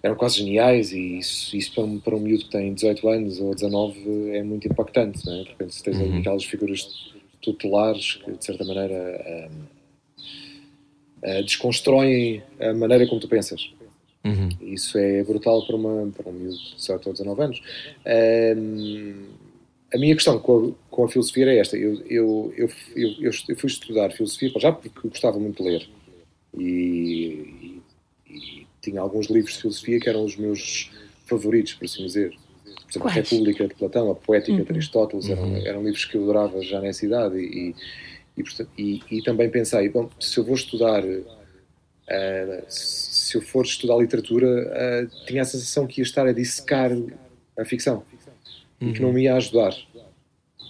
eram quase geniais e isso, isso para, um, para um miúdo que tem 18 anos ou 19 é muito impactante, não é? De repente tens uhum. aquelas figuras tutelares que de certa maneira um, uh, desconstroem a maneira como tu pensas. Uhum. Isso é brutal para, uma, para um miúdo de 18 ou 19 anos. Um, a minha questão com a, com a filosofia era esta. Eu, eu, eu, eu, eu fui estudar filosofia já porque gostava muito de ler. E, e, tinha alguns livros de filosofia que eram os meus favoritos, por assim dizer. Por exemplo, Quais? a República de Platão, a Poética uhum. de Aristóteles, eram, uhum. eram livros que eu adorava já nessa idade. E, e, e, e também pensei, bom, se eu vou estudar, uh, se eu for estudar literatura, uh, tinha a sensação que ia estar a dissecar a ficção uhum. e que não me ia ajudar,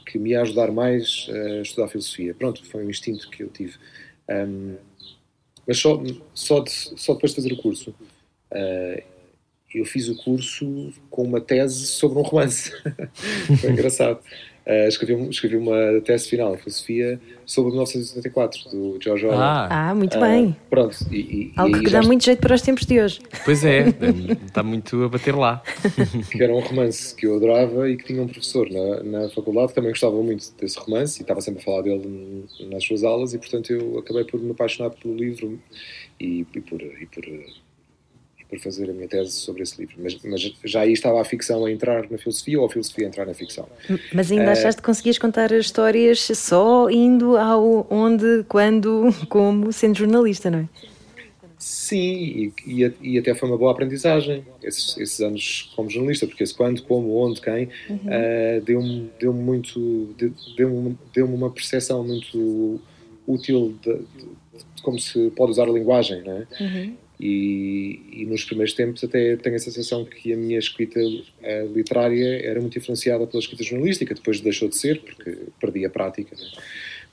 que me ia ajudar mais a estudar filosofia. Pronto, foi um instinto que eu tive. Um, mas só, só, de, só depois de fazer o curso, uh, eu fiz o curso com uma tese sobre um romance. foi engraçado. Uh, escrevi, escrevi uma tese final em filosofia sobre 1974, do George Orwell. Ah, ah muito uh, bem. Pronto. E, e, Algo e que dá muito jeito para os tempos de hoje. Pois é, está muito a bater lá. que era um romance que eu adorava e que tinha um professor na, na faculdade que também gostava muito desse romance e estava sempre a falar dele nas suas aulas e, portanto, eu acabei por me apaixonar pelo livro e, e por, e por por fazer a minha tese sobre esse livro. Mas, mas, já aí estava a ficção a entrar na filosofia ou a filosofia a entrar na ficção. Mas ainda uh, achaste que conseguias contar as histórias só indo ao onde, quando, como, sendo jornalista, não é? Sim, e, e, e até foi uma boa aprendizagem esses, esses, anos como jornalista, porque esse quando, como, onde, quem, uhum. uh, deu-me deu muito, deu-me deu uma percepção muito útil de, de, de, como se pode usar a linguagem, não é? Uhum. E, e, nos primeiros tempos até tenho a sensação que a minha escrita uh, literária era muito influenciada pela escrita jornalística, depois deixou de ser, porque perdi a prática. Né?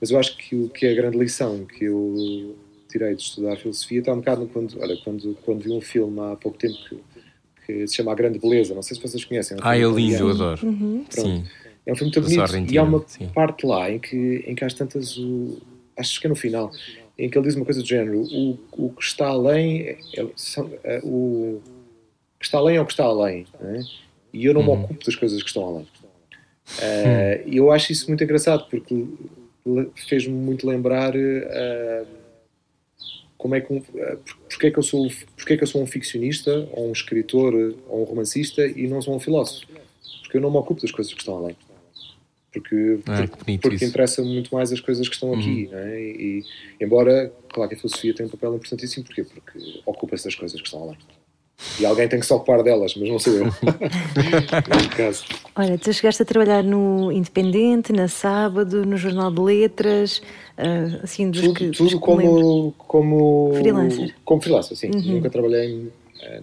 Mas eu acho que o que é a grande lição que eu tirei de estudar filosofia está um bocado quando, olha, quando, quando vi um filme há pouco tempo que, que se chama A Grande Beleza, não sei se vocês conhecem. É um ah, é lindo, eu adoro. Uhum. Sim. É um filme muito bonito e há uma sim. parte lá em que, em que às tantas, o, acho que é no final, em que ele diz uma coisa do género: o, o que está além, é, são, é, o que está além é o que está além, é? e eu não uhum. me ocupo das coisas que estão além. Uh, e eu acho isso muito engraçado porque fez-me muito lembrar uh, como é que um, uh, porque é que eu sou porque é que eu sou um ficcionista ou um escritor ou um romancista e não sou um filósofo porque eu não me ocupo das coisas que estão além porque, ah, porque, porque interessa muito mais as coisas que estão uhum. aqui. É? E, e, embora, claro que a filosofia tem um papel importantíssimo, porquê? Porque ocupa-se das coisas que estão lá. E alguém tem que se ocupar delas, mas não sou eu. caso. Olha, tu chegaste a trabalhar no Independente, na Sábado, no Jornal de Letras, uh, assim, dos tudo, que, tudo como, como freelancer. Como freelancer, sim. Uhum. Nunca trabalhei em,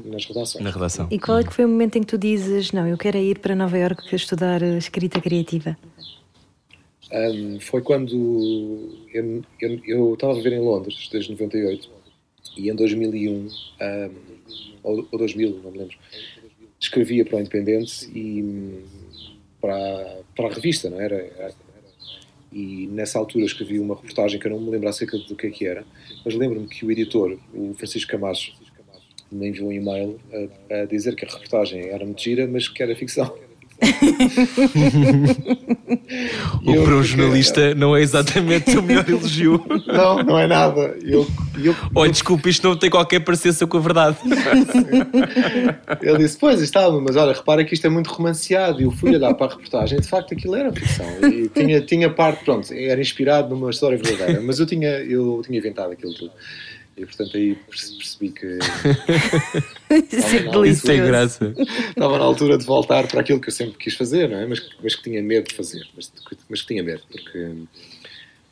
nas redações. Na redação. E qual é que foi o momento em que tu dizes, não, eu quero ir para Nova Iorque estudar escrita criativa? Um, foi quando eu, eu, eu, estava a viver em Londres desde 98 e em 2001 um, ou, ou 2000, não me lembro, escrevia para o Independente e para, para a revista, não era? E nessa altura escrevi uma reportagem que eu não me lembro acerca do que é que era, mas lembro-me que o editor, o Francisco Camacho, me enviou um e-mail a, a dizer que a reportagem era mentira, mas que era ficção. o para um jornalista não é exatamente o melhor elogio. Não, não é nada. Eu, eu, Olha, desculpe, isto não tem qualquer parecença com a verdade. Ele disse: Pois, estava, mas olha, repara que isto é muito romanceado. E eu fui olhar para a reportagem de facto aquilo era ficção. E tinha, tinha parte, pronto, era inspirado numa história verdadeira, mas eu tinha, eu tinha inventado aquilo tudo. E portanto aí percebi que. Isso tem graça. Estava na altura de voltar para aquilo que eu sempre quis fazer, não é? Mas, mas que tinha medo de fazer. Mas, mas que tinha medo, porque,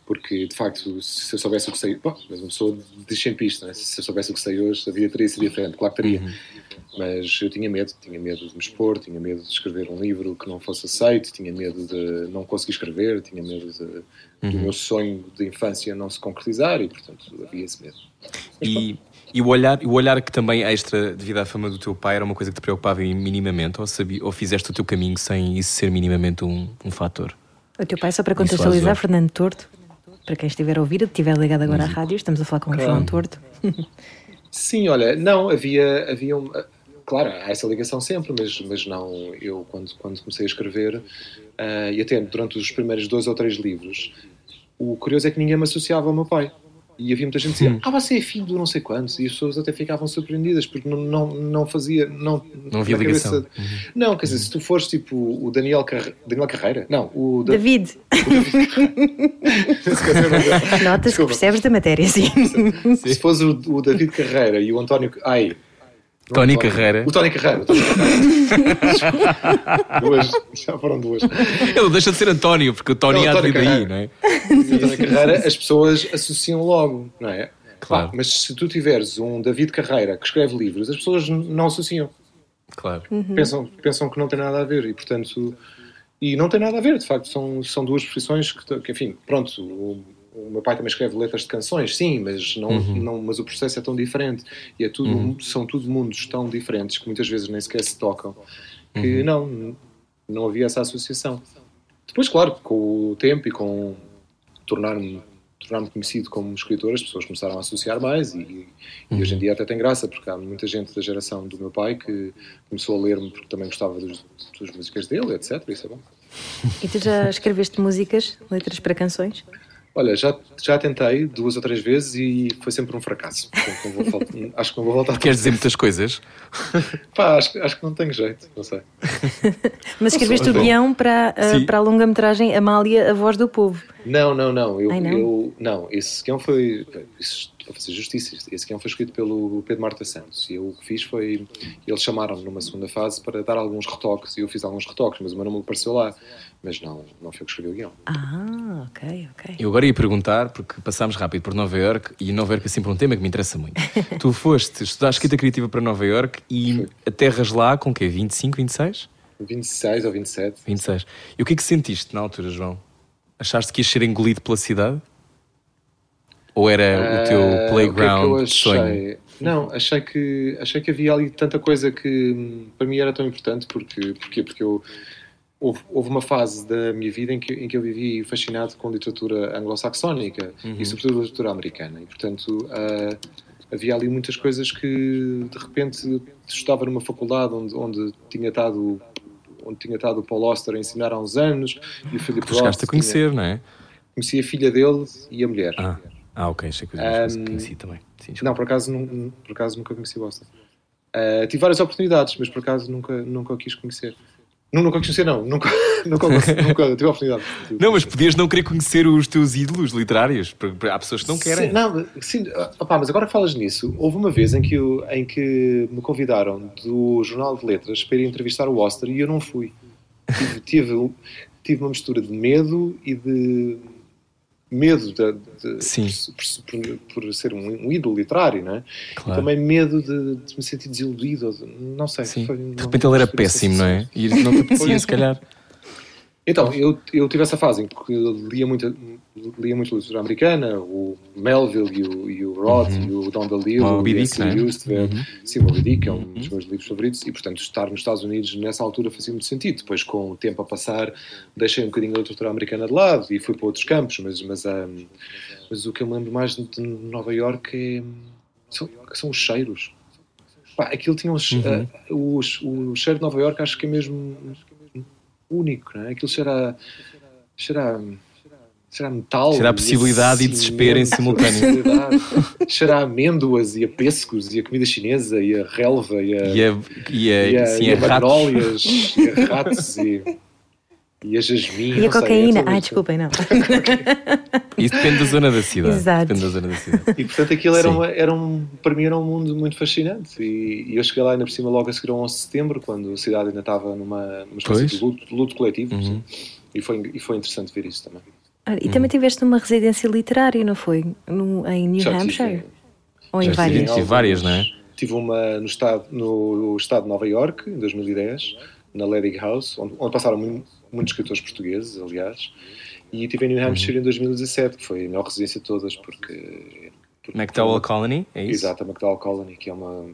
porque de facto, se eu soubesse o que sei. Bom, mas uma pessoa deschampista, não é? Se eu soubesse o que sei hoje, a vida teria sido diferente, claro que teria. Uhum. Mas eu tinha medo, tinha medo de me expor, tinha medo de escrever um livro que não fosse aceito, tinha medo de não conseguir escrever, tinha medo de, uhum. do meu sonho de infância não se concretizar e, portanto, havia esse medo. E, e, o olhar, o olhar que também extra devido à fama do teu pai era uma coisa que te preocupava minimamente ou, sabia, ou fizeste o teu caminho sem isso ser minimamente um, um fator? O teu pai, só para contextualizar, Fernando Torto, para quem estiver a ouvir, estiver ligado agora Músico. à rádio, estamos a falar com o João Torto. Sim, olha, não, havia, havia um, claro, há essa ligação sempre, mas, mas não, eu quando, quando comecei a escrever, ah, e até durante os primeiros dois ou três livros, o curioso é que ninguém me associava ao meu pai. E havia muita gente que dizia, ah, você é filho do não sei quantos, e as pessoas até ficavam surpreendidas, porque não, não, não fazia, não... Não havia ligação. cabeça- Não, quer dizer, se tu fores tipo o Daniel, Carre... Daniel Carreira, não, o... Da- David, nota-se que Desculpa. percebes da matéria, sim. Se fosse o, o David Carreira e o António. Ai. Tony António. Carreira. O Tony Carreira. O Tony Carreira. duas. Já foram duas. Ele deixa de ser António, porque o Tony há de daí, Carreira. não é? E o Tony Carreira, as pessoas associam logo, não é? Claro. Mas se tu tiveres um David Carreira que escreve livros, as pessoas não associam. Claro. Pensam, pensam que não tem nada a ver e, portanto. E não tem nada a ver, de facto, são, são duas profissões que, que, enfim, pronto, o, o meu pai também escreve letras de canções, sim, mas, não, não, mas o processo é tão diferente e é tudo, são tudo mundos tão diferentes que muitas vezes nem sequer se tocam que não, não havia essa associação. Depois, claro, com o tempo e com tornar-me tornar-me conhecido como escritor, as pessoas começaram a associar mais e, e hoje em dia até tem graça, porque há muita gente da geração do meu pai que começou a ler-me porque também gostava dos, das músicas dele, etc. Isso é bom. E tu já escreveste músicas, letras para canções? Olha, já, já tentei duas ou três vezes e foi sempre um fracasso. Vou fal- acho que não vou voltar. Queres dizer muitas coisas? Pá, acho, que- acho que não tenho jeito, não sei. Mas escreveste o guião para, a- Sim. para a longa-metragem Amália, a voz do povo. Não, não, não. Eu, Ai, não? eu- não, esse guião foi. Isso, para fazer justiça, esse guião foi escrito pelo Pedro Marta Santos. E eu o que fiz foi. Eles chamaram-me numa segunda fase para dar alguns retoques. E eu fiz alguns retoques, mas o meu nome apareceu lá. Mas não, não foi eu que escrevi o guião. Ah, ok, ok. Eu agora ia perguntar, porque passámos rápido por Nova York e Nova York é sempre um tema que me interessa muito. tu foste estudar escrita criativa para Nova York e aterras lá com o quê? 25, 26? 26 ou 27. 26. E o que é que sentiste na altura, João? Achaste que ias ser engolido pela cidade? Ou era o teu Ah, playground o que é que sonho? Não, achei que, achei que havia ali tanta coisa que hum, para mim era tão importante. Porque, porquê? Porque eu, houve, houve uma fase da minha vida em que, em que eu vivi fascinado com literatura anglo-saxónica e, sobretudo, literatura americana. E, portanto, ah, havia ali muitas coisas que, de repente, estava numa faculdade onde, onde tinha estado. Onde tinha estado o Paul Auster a ensinar há uns anos e o Philip Tu chegaste Roth a conhecer, não é? tinha- conheci a filha dele e a mulher. Ah, ah ok, achei que eu Um, conheci também. Sim, Não, por acaso, nun- por acaso nunca conheci Boston. Uh, tive várias oportunidades, mas por acaso nunca, nunca o quis conhecer. Nu- Nunca o quis conhecer, não. Nunca, nunca, nunca tive a oportunidade. Não, mas podias não querer conhecer os teus ídolos literários. Há pessoas que não querem. Sim, não, sim, opá, mas agora que falas nisso, houve uma vez em que, eu- em que me convidaram do Jornal de Letras para ir entrevistar o Oster e eu não fui. Tive, tive, tive uma mistura de medo e de medo de, de- por, por- por ser um, um ídolo literário, não é? Claro. Também medo de, de me sentir desiludido, não sei. Foi- De não- repente ele era não tive essa péssimo, não é? sensação. E não te apetecia, se calhar. Então, eu, eu tive essa fase em que lia muita, lia muito literatura americana, o Melville e o, e o Roth e o Don DeLillo Moby e a Dick, não é? C. Hustver. Sim, o Moby Dick é um dos meus livros favoritos e, portanto, estar nos Estados Unidos nessa altura fazia muito sentido. Depois, com o tempo a passar, deixei um bocadinho a literatura americana de lado e fui para outros campos, mas, mas, hum, mas o que eu me lembro mais de, Nova Iorque é, são, são os cheiros. Pá, aquilo tinha uns, ah, os, o cheiro de Nova Iorque acho que é mesmo único, não é? Aquilo cheira, cheira, cheira a metal. Cheira a possibilidade e desespero em simultâneo. cheira a amêndoas e a pêssegos e a comida chinesa e a relva e a, E a, e a, e a, sim, e a a ratos. e a ratos e, e a jasmim. E a não sei, é cocaína? isto. desculpem, não. Isso depende da zona da cidade. Exato. Depende da zona da cidade. E portanto aquilo era, uma, era um, para mim era um mundo muito fascinante e, e eu cheguei lá ainda por cima logo a seguir ao 11 de setembro, quando a cidade ainda estava numa, numa espécie Pois. de luto, luto coletivo Uhum. e, foi, e foi interessante ver isso também. Ora, E também tiveste uma residência literária, não foi? No, em New Já tive- Hampshire? Ou em Já tive- várias? tive várias, não é? Tive uma no estado, no estado de Nova York, em 2010, na Ledig House, onde, onde passaram mu- muitos escritores portugueses, aliás, e tive em New Hampshire em 2017, que foi a melhor residência de todas, porque... porque McDowell Colony, é isso? Exato, a McDowell Colony, que é uma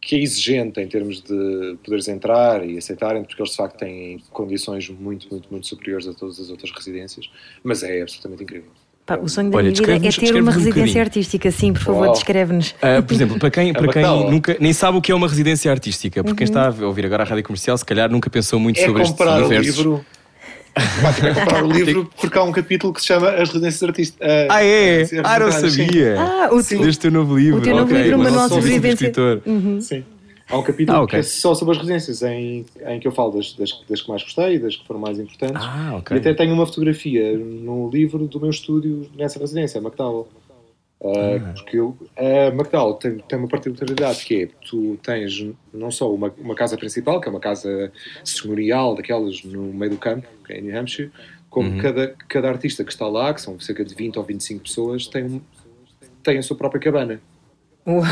que é exigente em termos de poderes entrar e aceitarem, porque eles de facto têm condições muito, muito, muito superiores a todas as outras residências, mas é absolutamente incrível. Pá, o sonho da Olha, minha vida é ter uma um residência bocadinho. artística, sim, por favor, descreve-nos. Ah, por exemplo, para quem, para quem nunca, nem sabe o que é uma residência artística, porque Uhum. quem está a ouvir agora a rádio comercial, se calhar nunca pensou muito É sobre estes comprar o universos. livro. Pá, é comprar o livro porque há um capítulo que se chama As Residências Artísticas. Ah, é? Sim, Ah, não sabia. Ah, o Sim. teu- Deste teu novo livro. O teu novo ok. livro, Manual de Sobrevivência. escritor. Sim. Há um capítulo Ah, ok. que é só sobre as residências, em, em que eu falo das, das, das que mais gostei, das que foram mais importantes. Ah, E ok. até tenho uma fotografia no livro do meu estúdio nessa residência, a McDowell. Uh, Porque eu, a McDowell tem, tem uma particularidade que é tu tens não só uma, uma casa principal, que é uma casa senhorial daquelas no meio do campo, é em New Hampshire, como cada, cada artista que está lá, que são cerca de 20 ou 25 pessoas, tem, tem a sua própria cabana. Uau.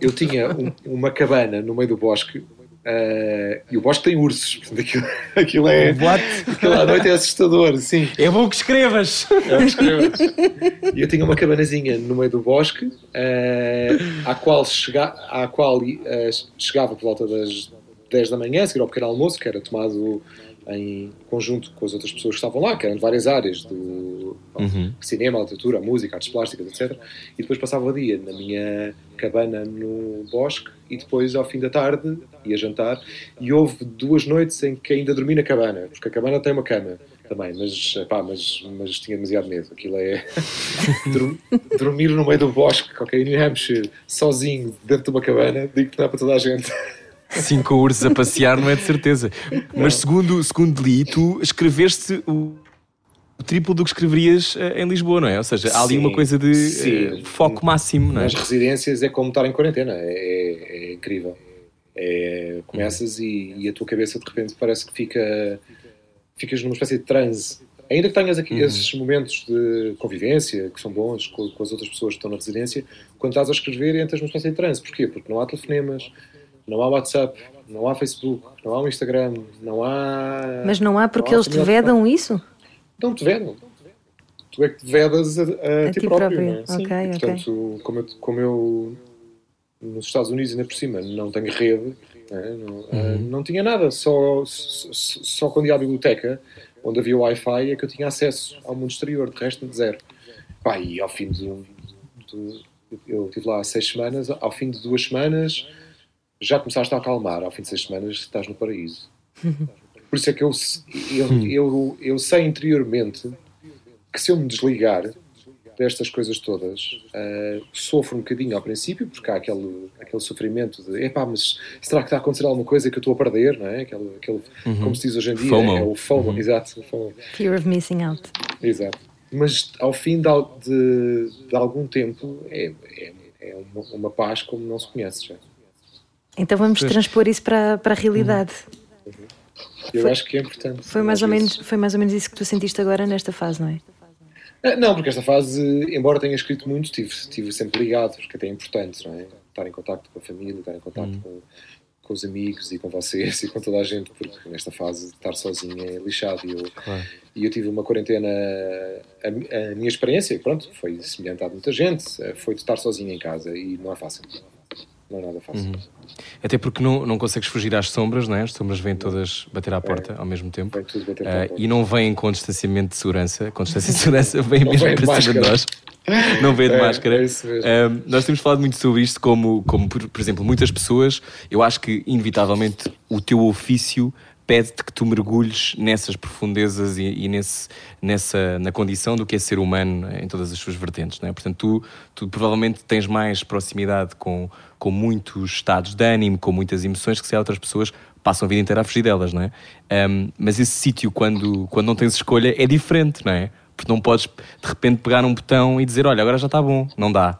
Eu tinha um- uma cabana no meio do bosque eh, e o bosque tem ursos. Portanto, aquilo, aquilo é. What? Aquilo à noite é assustador, sim. É bom que escrevas. É que escrevo. E eu tinha uma cabanazinha no meio do bosque eh, à qual, chega, à qual eh, chegava por volta das 10 da manhã, a seguir ao pequeno almoço, que era tomado em conjunto com as outras pessoas que estavam lá, que eram de várias áreas, do Uhum. cinema, literatura, música, artes plásticas, etc. E depois passava o dia na minha cabana no bosque e depois, ao fim da tarde, ia jantar. E houve duas noites em que ainda dormi na cabana, porque a cabana tem uma cama também, mas, pá, mas, mas tinha demasiado medo. Aquilo é. Dormir no meio do bosque, ok, em New Hampshire, sozinho, dentro de uma cabana, digo que não é para toda a gente. Cinco ursos a passear não é de certeza. Mas segundo, segundo li, tu escreveste o, o triplo do que escreverias eh, em Lisboa, não é? Ou seja, há ali Sim, uma coisa de sim. eh, foco máximo, não é? Nas residências é como estar em quarentena, é, é- é incrível. É, começas e, e a tua cabeça de repente parece que fica ficas numa espécie de transe. Ainda que tenhas aqui esses momentos de convivência que são bons com, com as outras pessoas que estão na residência, quando estás a escrever entras numa espécie de transe. Porquê? Porque não há telefonemas, não há WhatsApp, não há Facebook, não há um Instagram, não há. Mas não há porque não há eles te vedam isso? não te vedam. Tu é que te vedas a, a A ti ti próprio, próprio. não é? Sim. Ok, E, portanto, como eu, como eu nos Estados Unidos ainda por cima não tenho rede, não, é? Não- ah, não tinha nada, só, só, só quando ia à biblioteca, onde havia Wi-Fi, é que eu tinha acesso ao mundo exterior, de resto de zero. Pá, e ao fim de, de- eu estive lá há seis semanas, ao fim de duas semanas já começaste a acalmar, ao fim de seis semanas estás no paraíso. Por isso é que eu, eu, eu, eu sei interiormente que se eu me desligar destas coisas todas, ah, sofro um bocadinho ao princípio, porque há aquele, aquele sofrimento de epá, mas será que está a acontecer alguma coisa que eu estou a perder, não é? Aquele, aquele, Como se diz hoje em dia, FOMO. é o FOMO, exato, o FOMO. Fear of missing out. Exato. Mas ao fim de, de, de algum tempo é, é, é uma, uma paz como não se conhece já. Então vamos Pois. transpor isso para, para a realidade. Eu Foi- acho que é importante. Foi mais, ou menos, foi mais ou menos isso que tu sentiste agora nesta fase, não é? Ah, Não, porque esta fase, embora tenha escrito muito, estive, estive sempre ligado, porque até é importante, não é? Estar em contacto com a família, estar em contacto com, com os amigos e com vocês e com toda a gente, porque nesta fase estar sozinho é lixado. E eu, Claro. e eu tive uma quarentena, a, a minha experiência, pronto, foi semelhante a de muita gente, eh, foi de estar sozinho em casa e não é fácil. Não é nada fácil. Até porque não, não consegues fugir às sombras, não é? As sombras vêm todas bater à porta ao mesmo tempo. Vem porta. e não vêm com distanciamento de segurança. Com distanciamento de segurança vêm mesmo para cima de nós. Não vêm de É, máscara. é. Um, nós temos falado muito sobre isto, como, como por, por exemplo, muitas pessoas, eu acho que, inevitavelmente, o teu ofício pede-te que tu mergulhes nessas profundezas e, e nesse, nessa, na condição do que é ser humano em todas as suas vertentes. Não é? Portanto, tu, tu provavelmente tens mais proximidade com, com muitos estados de ânimo, com muitas emoções, que se há outras pessoas passam a vida inteira a fugir delas, não é? Um, mas esse sítio, quando, quando não tens escolha, é diferente, não é? Porque não podes, de repente, pegar um botão e dizer, olha, agora já está bom. Não dá.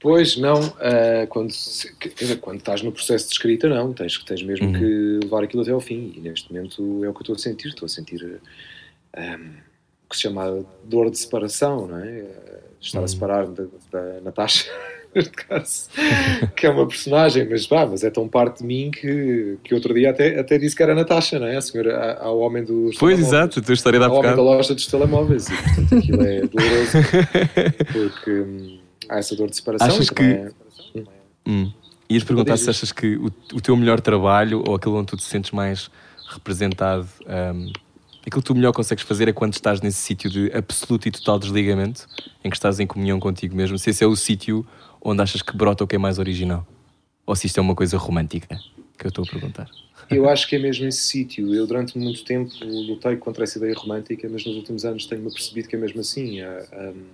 Pois, não. ah, quando, dizer, quando estás no processo de escrita, não. Tens, tens mesmo Uhum. que levar aquilo até ao fim. E neste momento é o que eu estou a sentir. Estou a sentir ah, o que se chama dor de separação, não é? Ah, Estar Uhum. a separar da Natasha, neste caso, que é uma personagem, mas, pá, mas é tão parte de mim que, que outro dia até, até disse que era a Natasha, não é? A senhora, ao homem dos Pois, exato, a tua história dá ao homem da loja dos telemóveis. E, portanto, aquilo é doloroso. Porque hum, há essa dor de separação. Achas e também é- Hum. Ias perguntar se achas que o, o teu melhor trabalho ou aquele onde tu te sentes mais representado hum, Aquilo que tu melhor consegues fazer é quando estás nesse sítio de absoluto e total desligamento, em que estás em comunhão contigo mesmo, se esse é o sítio onde achas que brota o que é mais original. Ou se isto é uma coisa romântica, que eu estou a perguntar. Eu acho que é mesmo esse sítio. Eu, durante muito tempo, lutei contra essa ideia romântica, mas nos últimos anos tenho-me percebido que é mesmo assim. Um,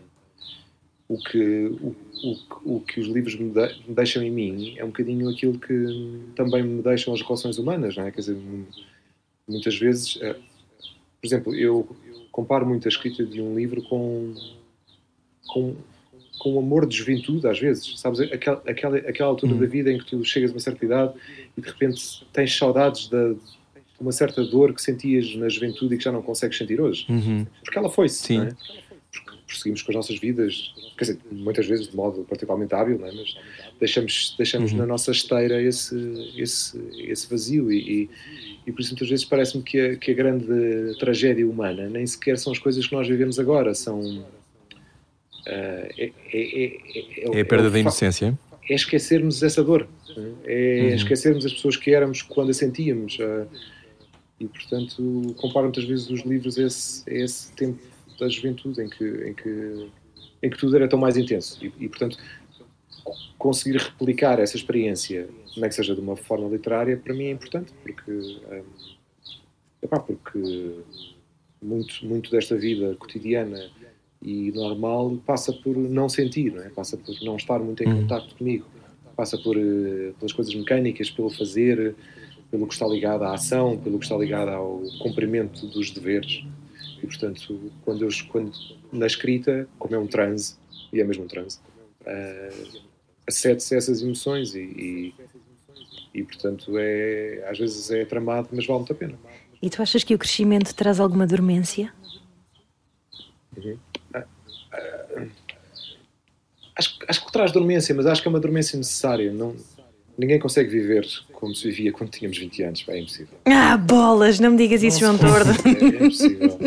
o, que, o, o, o, que os livros me, de, me, deixam em mim é um bocadinho aquilo que também me deixam as relações humanas, não é? Quer dizer, muitas vezes, uh, por exemplo, eu comparo muito a escrita de um livro com, com com o amor de juventude, às vezes, sabes? Aquela, aquela, aquela altura uhum. da vida em que tu chegas a uma certa idade e de repente tens saudades de uma certa dor que sentias na juventude e que já não consegues sentir hoje. Uhum. Porque ela foi-se, é? Porque prosseguimos com as nossas vidas, quer dizer, muitas vezes de modo particularmente hábil, é? mas deixamos, deixamos uhum. na nossa esteira esse, esse, esse vazio e, e, e por isso muitas vezes parece-me que a, que a grande tragédia humana nem sequer são as coisas que nós vivemos agora, são é, é, é, a perda da inocência? É esquecermos essa dor, é uhum. esquecermos as pessoas que éramos quando a sentíamos. e, portanto, comparo muitas vezes os livros a esse, a esse tempo da juventude em que, em, que, em que tudo era tão mais intenso. E, e, portanto, conseguir replicar essa experiência, não é que seja de uma forma literária, para mim é importante, porque, um, epá, porque muito, muito desta vida cotidiana e normal passa por não sentir, não é? passa por não estar muito em uhum. contato comigo, passa por uh, pelas coisas mecânicas, pelo fazer, pelo que está ligado à ação, pelo que está ligado ao cumprimento dos deveres. E portanto, quando, eu, quando na escrita, como é um transe, e é mesmo um transe, uh, acede-se a essas emoções e, e, e, portanto é, às vezes é tramado, mas vale muito a pena. E tu achas que o crescimento traz alguma dormência? Uhum. Acho, acho que traz dormência, mas acho que é uma dormência necessária. Não, ninguém consegue viver como se vivia quando tínhamos 20 anos. é impossível. Ah, bolas! Não me digas isso, João Tordo. É, é impossível.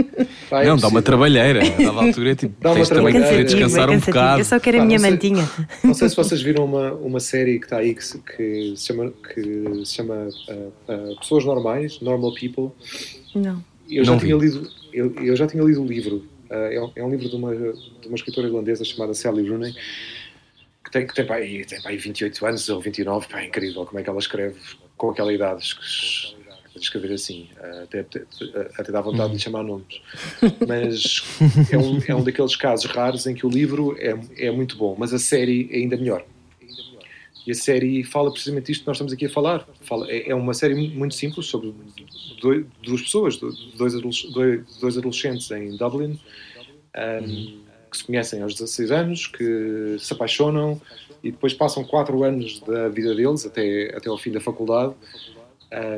Pá, é não, dá uma trabalheira. Dava altura, tipo, dá uma também que descansar é um bocado. Eu só quero a minha não mantinha. Sei, não sei se vocês viram uma, uma série que está aí que se, que se chama, que se chama uh, uh, Pessoas Normais, Normal People. Não. Eu já, tinha lido, eu, eu já tinha lido o livro é, um, é um livro de uma, de uma escritora irlandesa chamada Sally Rooney, que tem, que tem, pá, tem pá, 28 anos ou 29, pá, é incrível como é que ela escreve com aquela idade. Escrever assim, até, até, até dá vontade de lhe chamar nomes. Mas é um, é um daqueles casos raros em que o livro é, é muito bom, mas a série é ainda melhor. E a série fala precisamente isto que nós estamos aqui a falar. Fala, é, é uma série muito simples sobre dois, duas pessoas, dois, dois adolescentes em Dublin, um, que se conhecem aos 16 anos, que se apaixonam e depois passam 4 anos da vida deles até, até ao fim da faculdade,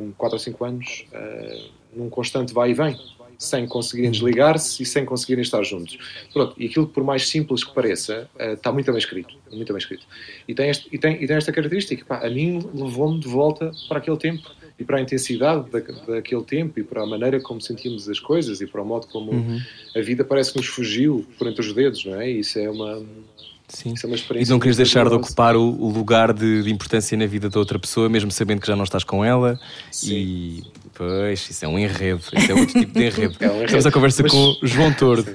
um, 4 ou 5 anos, uh, num constante vai e vem sem conseguirem desligar-se e sem conseguirem estar juntos. Pronto, e aquilo por mais simples que pareça, uh, está muito bem escrito, muito bem escrito. E tem, este, e tem, e tem esta característica, pá, a mim levou-me de volta para aquele tempo e para a intensidade da, daquele tempo e para a maneira como sentíamos as coisas e para o modo como uhum. a vida parece que nos fugiu por entre os dedos, não é? Isso é uma Sim. Isso é uma experiência. E não queres deixar de ocupar o, o lugar de, de, importância na vida da outra pessoa, mesmo sabendo que já não estás com ela. Sim. E pois, isso é um enredo. Isso é outro tipo de enredo. É um enredo. Estamos a conversa Mas... com João Tordo.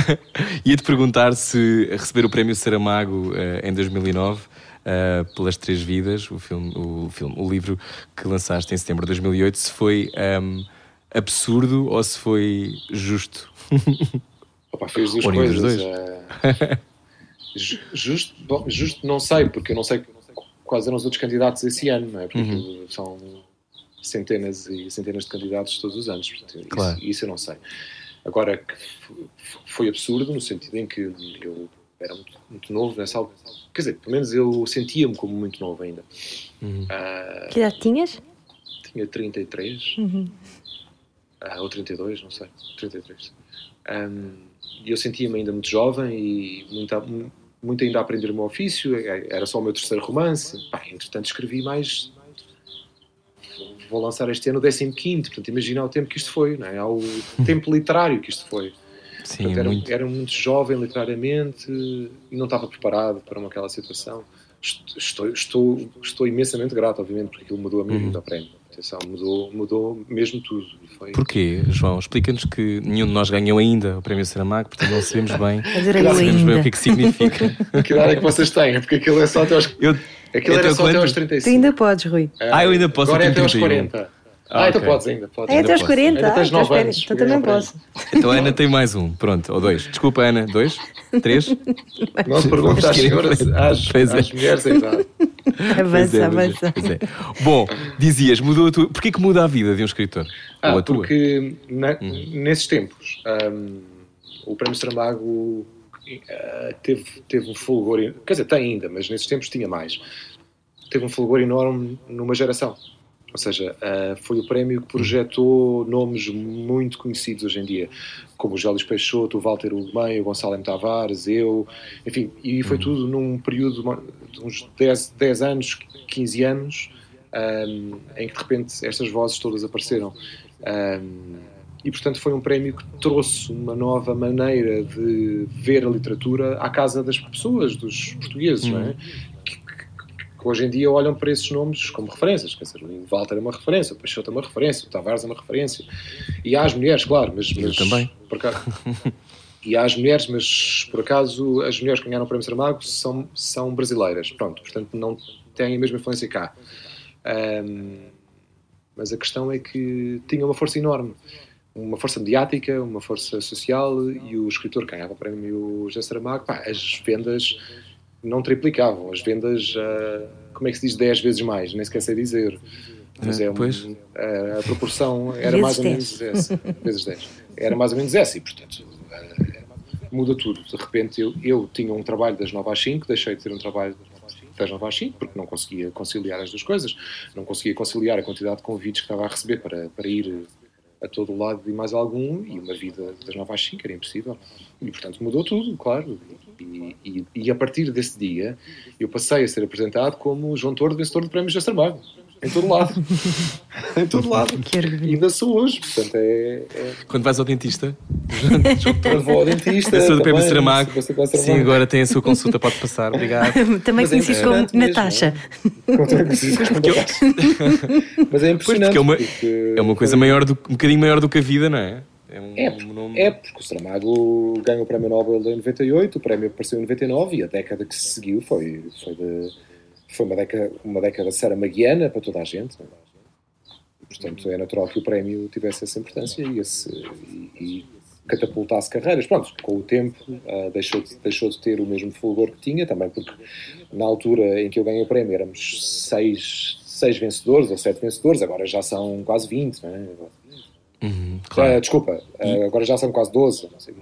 Ia-te perguntar se receber o prémio Saramago uh, em 2009. Uh, eh, pelas Três Vidas, o filme, o filme, o livro que lançaste em setembro de 2008, se foi um, ehm, absurdo ou se foi justo? Opa, fez duas coisas. Dois. Uh... Justo, bom, justo não sei, porque eu não sei quais eram os outros candidatos esse ano, não é? Porque uhum. são centenas e centenas de candidatos todos os anos, portanto, claro. isso, isso, eu não sei. Agora, foi absurdo no sentido em que eu era muito, muito novo nessa altura. Quer dizer, pelo menos eu sentia-me como muito novo ainda. Uhum. Uh, que idade tinhas? Tinha 33. Uhum. Uh, ou 32, não sei. 33. Um, e eu sentia-me ainda muito jovem e muito, muito ainda a aprender o meu ofício, é, era só o meu terceiro romance. Pá, entretanto, escrevi mais. Vou lançar este ano o 15, portanto, imagina o tempo que isto foi, não é? Ao tempo literário que isto foi. Sim, portanto, era, muito... era muito jovem literariamente e não estava preparado para uma aquela situação. Estou, estou, estou imensamente grato, obviamente, porque aquilo mudou a minha uhum. vida ao prémio. Atenção, mudou, mudou mesmo tudo. Foi... Porquê, João? Explica-nos que nenhum de nós ganhou ainda o Prémio Saramago, portanto não sabemos bem, não sabemos bem o que é que significa. Que idade é que vocês têm? Porque aquilo é só até aos. Eu, Aquilo até era só até aos Tu 35. ainda podes, Rui. Ah, eu ainda posso, Agora é até aos 31. 40. Ah, Ah, então ok. podes ainda. Podes. É até aos posso. 40. Ainda tens ah, então nove espera, anos. Então também posso. Então a Ana tem mais um, pronto, ou dois. Desculpa, Ana, dois? Três? Não se pergunta às senhoras, às, é. às mulheres idade. É, Avança, é, avança. pois é. Bom, dizias, mudou a tua. Porquê que muda a vida de um escritor? Ah, Ou a tua? porque na- Hum. nesses tempos hum, o Prémio Saramago ah, teve, teve um fulgor, quer dizer, tem ainda, mas nesses tempos tinha mais. Teve um fulgor enorme numa geração. Ou seja, ah, foi o prémio que projetou nomes muito conhecidos hoje em dia, como o Jólio Peixoto, o Walter Ugumem, o Gonçalo M. Tavares, eu, enfim, e foi tudo num período de uns 10, 10 anos, 15 anos, um, em que de repente estas vozes todas apareceram. Um, e portanto foi um prémio que trouxe uma nova maneira de ver a literatura à casa das pessoas, dos portugueses, não é? Hoje em dia olham para esses nomes como referências. Quer dizer, o Walter é uma referência, o Peixoto é uma referência, o Tavares é uma referência. E há as mulheres, claro, mas. mas também. Por acaso, e há as mulheres, mas por acaso as mulheres que ganharam o Prémio Saramago são, são brasileiras, pronto, portanto não têm a mesma influência cá. Ahm, mas a questão é que tinha uma força enorme, uma força mediática, uma força social, e o escritor que ganhava o Prémio José Saramago, pá, as vendas não triplicavam, as vendas, ah, como é que se diz, 10 vezes mais, nem sequer sei dizer. Mas Ah, é um- pois. a, a proporção era Vezes mais ou 10. menos essa, vezes 10. Era mais ou menos essa, e portanto ah, muda tudo. De repente eu, eu tinha um trabalho das 9 às 5, deixei de ter um trabalho das 9 às 5, porque não conseguia conciliar as duas coisas, não conseguia conciliar a quantidade de convites que estava a receber para, para ir a todo o lado e mais algum, e uma vida das 9 às 5 era impossível. E portanto mudou tudo, claro. E, e, e a partir desse dia eu passei a ser apresentado como o João Tordo, vencedor do Prémio José Saramago. Em todo lado. em todo lado. E ainda sou hoje, portanto é. é... Quando vais ao dentista? Quando vou ao dentista. Vencedor do Prémio também, Saramago. Sim, agora tem a sua consulta, pode passar, obrigado. Também é conhecido como impressionante mesmo, Natasha. Mas é Pois, impressionante. porque é uma, porque é uma coisa maior do, um bocadinho maior do que a vida, não é? É um, É, um nome- é, porque o Saramago ganhou o Prémio Nobel em 98, o prémio apareceu em 99 e a década que se seguiu foi, foi, de- foi uma, década, uma década saramaguiana para toda a gente. é? Portanto, é natural que o prémio tivesse essa importância e, esse, e, e catapultasse carreiras. Pronto, com o tempo ah, deixou, de, deixou de ter o mesmo fulgor que tinha, também porque na altura em que eu ganhei o prémio éramos seis, seis vencedores ou sete vencedores, agora já são quase 20, não é? Uhum, claro. desculpa, ah, agora já são quase 12. Não sei.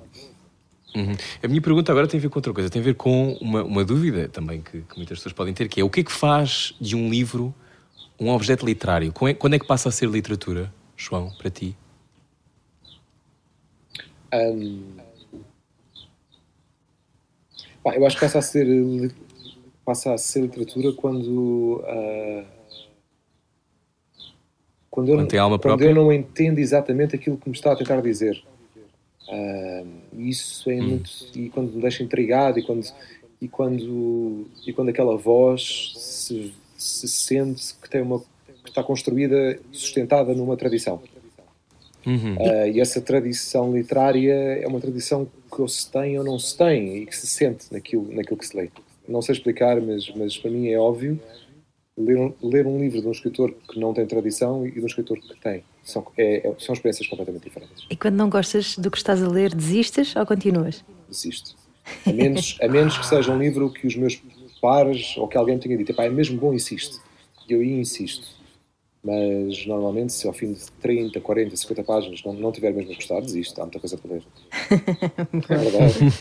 Uhum. A minha pergunta agora tem a ver com outra coisa, tem a ver com uma, uma dúvida também que, que muitas pessoas podem ter, que é o que é que faz de um livro um objeto literário? Quando é, quando é que passa a ser literatura, João, para ti? Pá, eu acho que passa a ser passa a ser literatura quando ah, quando, eu, Quando alma quando eu não entendo exatamente aquilo que me está a tentar dizer Ahm, isso Hum. é muito e quando me deixa intrigado e quando e quando e quando aquela voz se, se sente que tem uma que está construída sustentada numa tradição Uhum. Uh, e essa tradição literária é uma tradição que ou se tem ou não se tem e que se sente naquilo, naquilo que se lê. Não sei explicar, mas, mas para mim é óbvio. Ler um, ler um livro de um escritor que não tem tradição e de um escritor que tem. São, é- é- são experiências completamente diferentes. E quando não gostas do que estás a ler, desistes ou continuas? Desisto. A menos, a menos que seja um livro que os meus pares ou que alguém tenha dito, "Epá, é mesmo bom, insiste. E eu aí insisto. Mas normalmente, se ao fim de 30, 40, 50 páginas não, não tiver mesmo a gostar, desisto. Há muita coisa para ler. É verdade.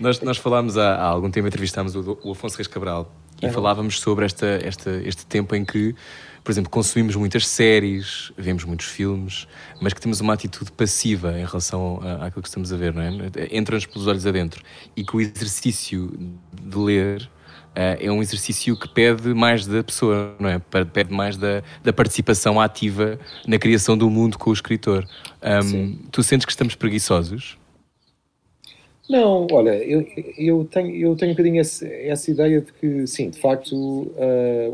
Nós, nós falámos há, há algum tempo, entrevistámos o, o Afonso Reis Cabral e falávamos sobre esta, esta, este tempo em que, por exemplo, consumimos muitas séries, vemos muitos filmes, mas que temos uma atitude passiva em relação àquilo que estamos a ver, não é? Entra-nos pelos olhos adentro. E que o exercício de ler eh, é um exercício que pede mais da pessoa, não é? Pede mais da, da participação ativa na criação do mundo com o escritor. Ahm, tu sentes que estamos preguiçosos? Não, olha, eu, eu, tenho, eu tenho um bocadinho essa, essa ideia de que, sim, de facto, ah,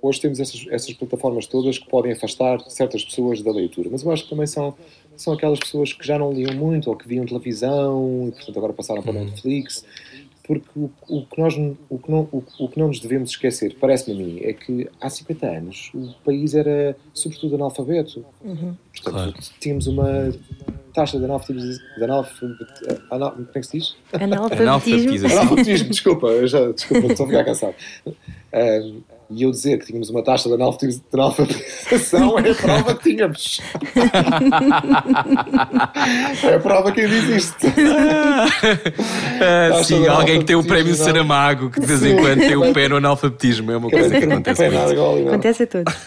hoje temos essas, essas plataformas todas que podem afastar certas pessoas da leitura, mas eu acho que também são, são aquelas pessoas que já não liam muito ou que viam televisão e, portanto, agora passaram para Uhum. Porque o, o que nós, o, que não, o, o que não nos devemos esquecer, parece-me a mim, é que há 50 anos o país era, sobretudo, analfabeto. Portanto, Claro. tínhamos uma taxa de analfabetismo. De analfabet, anal, como é que se diz? Analfabetismo. Analfabetismo. Analfabetismo, desculpa, eu já, desculpa, estou a ficar cansado. Ahm, e eu dizer que tínhamos uma taxa de analfabetização é a prova que tínhamos. é a prova que diz isto. Ah, sim, alguém que tem o prémio não. Saramago, que de vez em quando tem o pé no analfabetismo. É uma coisa que acontece nada muito. igual, igual. Acontece a todos.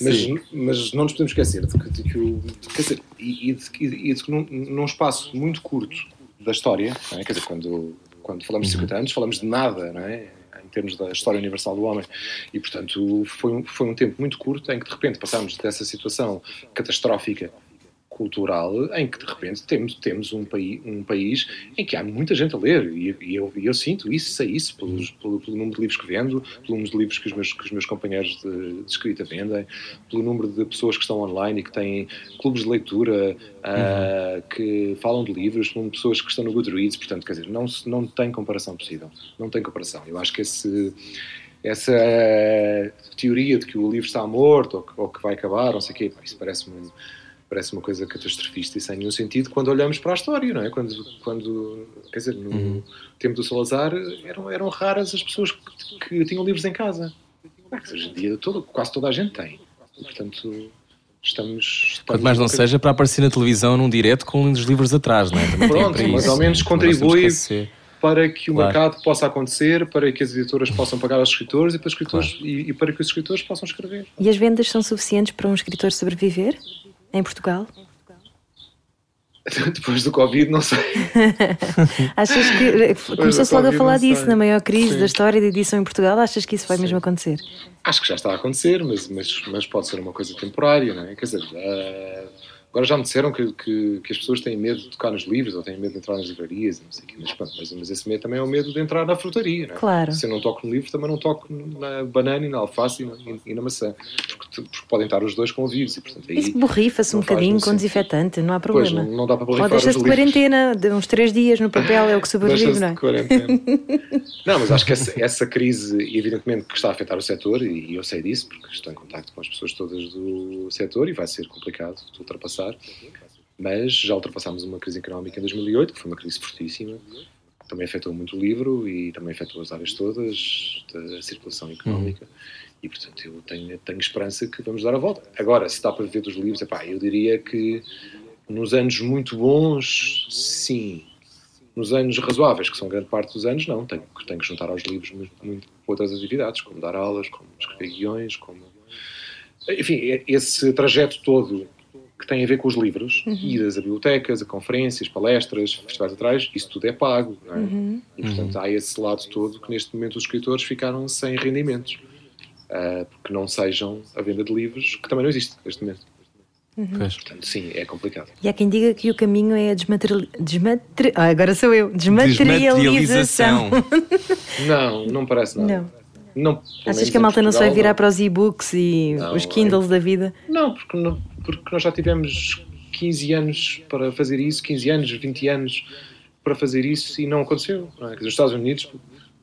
Mas, mas não nos podemos esquecer de que, de que o, quer dizer, e, e de, que- e de que num, num espaço muito curto da história, é? quer dizer, quando, quando falamos de 50 anos, falamos de nada, não é? Termos da história universal do homem. E, portanto, foi um, foi um tempo muito curto em que, de repente, passámos dessa situação catastrófica cultural em que de repente temos, temos um, país, um país em que há muita gente a ler. E, e eu, eu sinto isso, sei isso pelos, pelo, pelo número de livros que vendo, pelo número de livros que os meus, que os meus companheiros de, de escrita vendem, pelo número de pessoas que estão online e que têm clubes de leitura ah, que falam de livros, pelo número de pessoas que estão no Goodreads, portanto, quer dizer, não, não tem comparação possível, não tem comparação. Eu acho que esse essa teoria de que o livro está morto ou que, ou que vai acabar, não sei o quê, isso parece-me parece uma coisa catastrofista e sem nenhum sentido quando olhamos para a história, não é? Quando, quando quer dizer, no tempo do Salazar eram, eram raras as pessoas que, que tinham livros em casa. Ah, Hoje em dia todo, quase toda a gente tem. E, portanto, estamos... estamos Quanto mais não seja para aparecer na televisão num direto com uns livros atrás, não é? Também Pronto, para mas isso. ao menos contribui para que o Claro. mercado possa acontecer, para que as editoras possam pagar aos escritores e para, os escritores, e, e para que os escritores possam escrever. E as vendas são suficientes para um escritor sobreviver em Portugal? Depois do Covid, não sei. Achas que começou-se logo a falar não sei. disso na maior crise Sim. da história da edição em Portugal? Achas que isso vai mesmo acontecer? Acho que já está a acontecer, mas, mas, mas pode ser uma coisa temporária, não é? Quer dizer, ah, agora já me disseram que, que, que as pessoas têm medo de tocar nos livros ou têm medo de entrar nas livrarias, não sei o quê, mas, pronto, mas, mas esse medo também é o medo de entrar na frutaria, não é? Claro. Se eu não toco no livro, também não toco na banana e na alface e na, e na maçã, porque, porque podem estar os dois com vírus e, portanto, aí... Isso borrifa-se um bocadinho com desinfetante, não há Pois, problema. não, não dá para Ou borrifar deixa-se os de livros. quarentena, de uns três dias no papel, é o que sobrevive, não de é? quarentena. não, mas acho que essa, essa crise, evidentemente, que está a afetar o setor, e eu sei disso, porque estou em contato com as pessoas todas do setor e vai ser complicado de ultrapassar. Mas já ultrapassámos uma crise económica em 2008, que foi uma crise fortíssima. Também afetou muito o livro e também afetou as áreas todas da circulação económica. E, portanto, eu tenho, tenho esperança que vamos dar a volta. Agora, se dá para viver dos livros, epá, eu diria que nos anos muito bons, sim. Nos anos razoáveis, que são grande parte dos anos, não. Tenho, tenho que juntar aos livros muito, muito outras atividades, como dar aulas, como escrever guiões, como... Enfim, esse trajeto todo que tem a ver com os livros, idas a bibliotecas, a conferências, palestras, festivais atrás, isso tudo é pago, não é? E, portanto, há esse lado todo que neste momento os escritores ficaram sem rendimentos. ah, porque não sejam a venda de livros, que também não existe neste momento. Pois. Portanto, sim, é complicado. E há quem diga que o caminho é a desmaterial... desmateri- Ah, agora sou eu. Desmaterialização. Não, não parece nada. Não. Não, Achas que a malta não se vai Portugal, virar para os e-books e Não, os Kindles da vida? Não, porque, não- porque nós já tivemos 15 anos para fazer isso, 15 anos, 20 anos para fazer isso e não aconteceu. Não é? Nos Estados Unidos,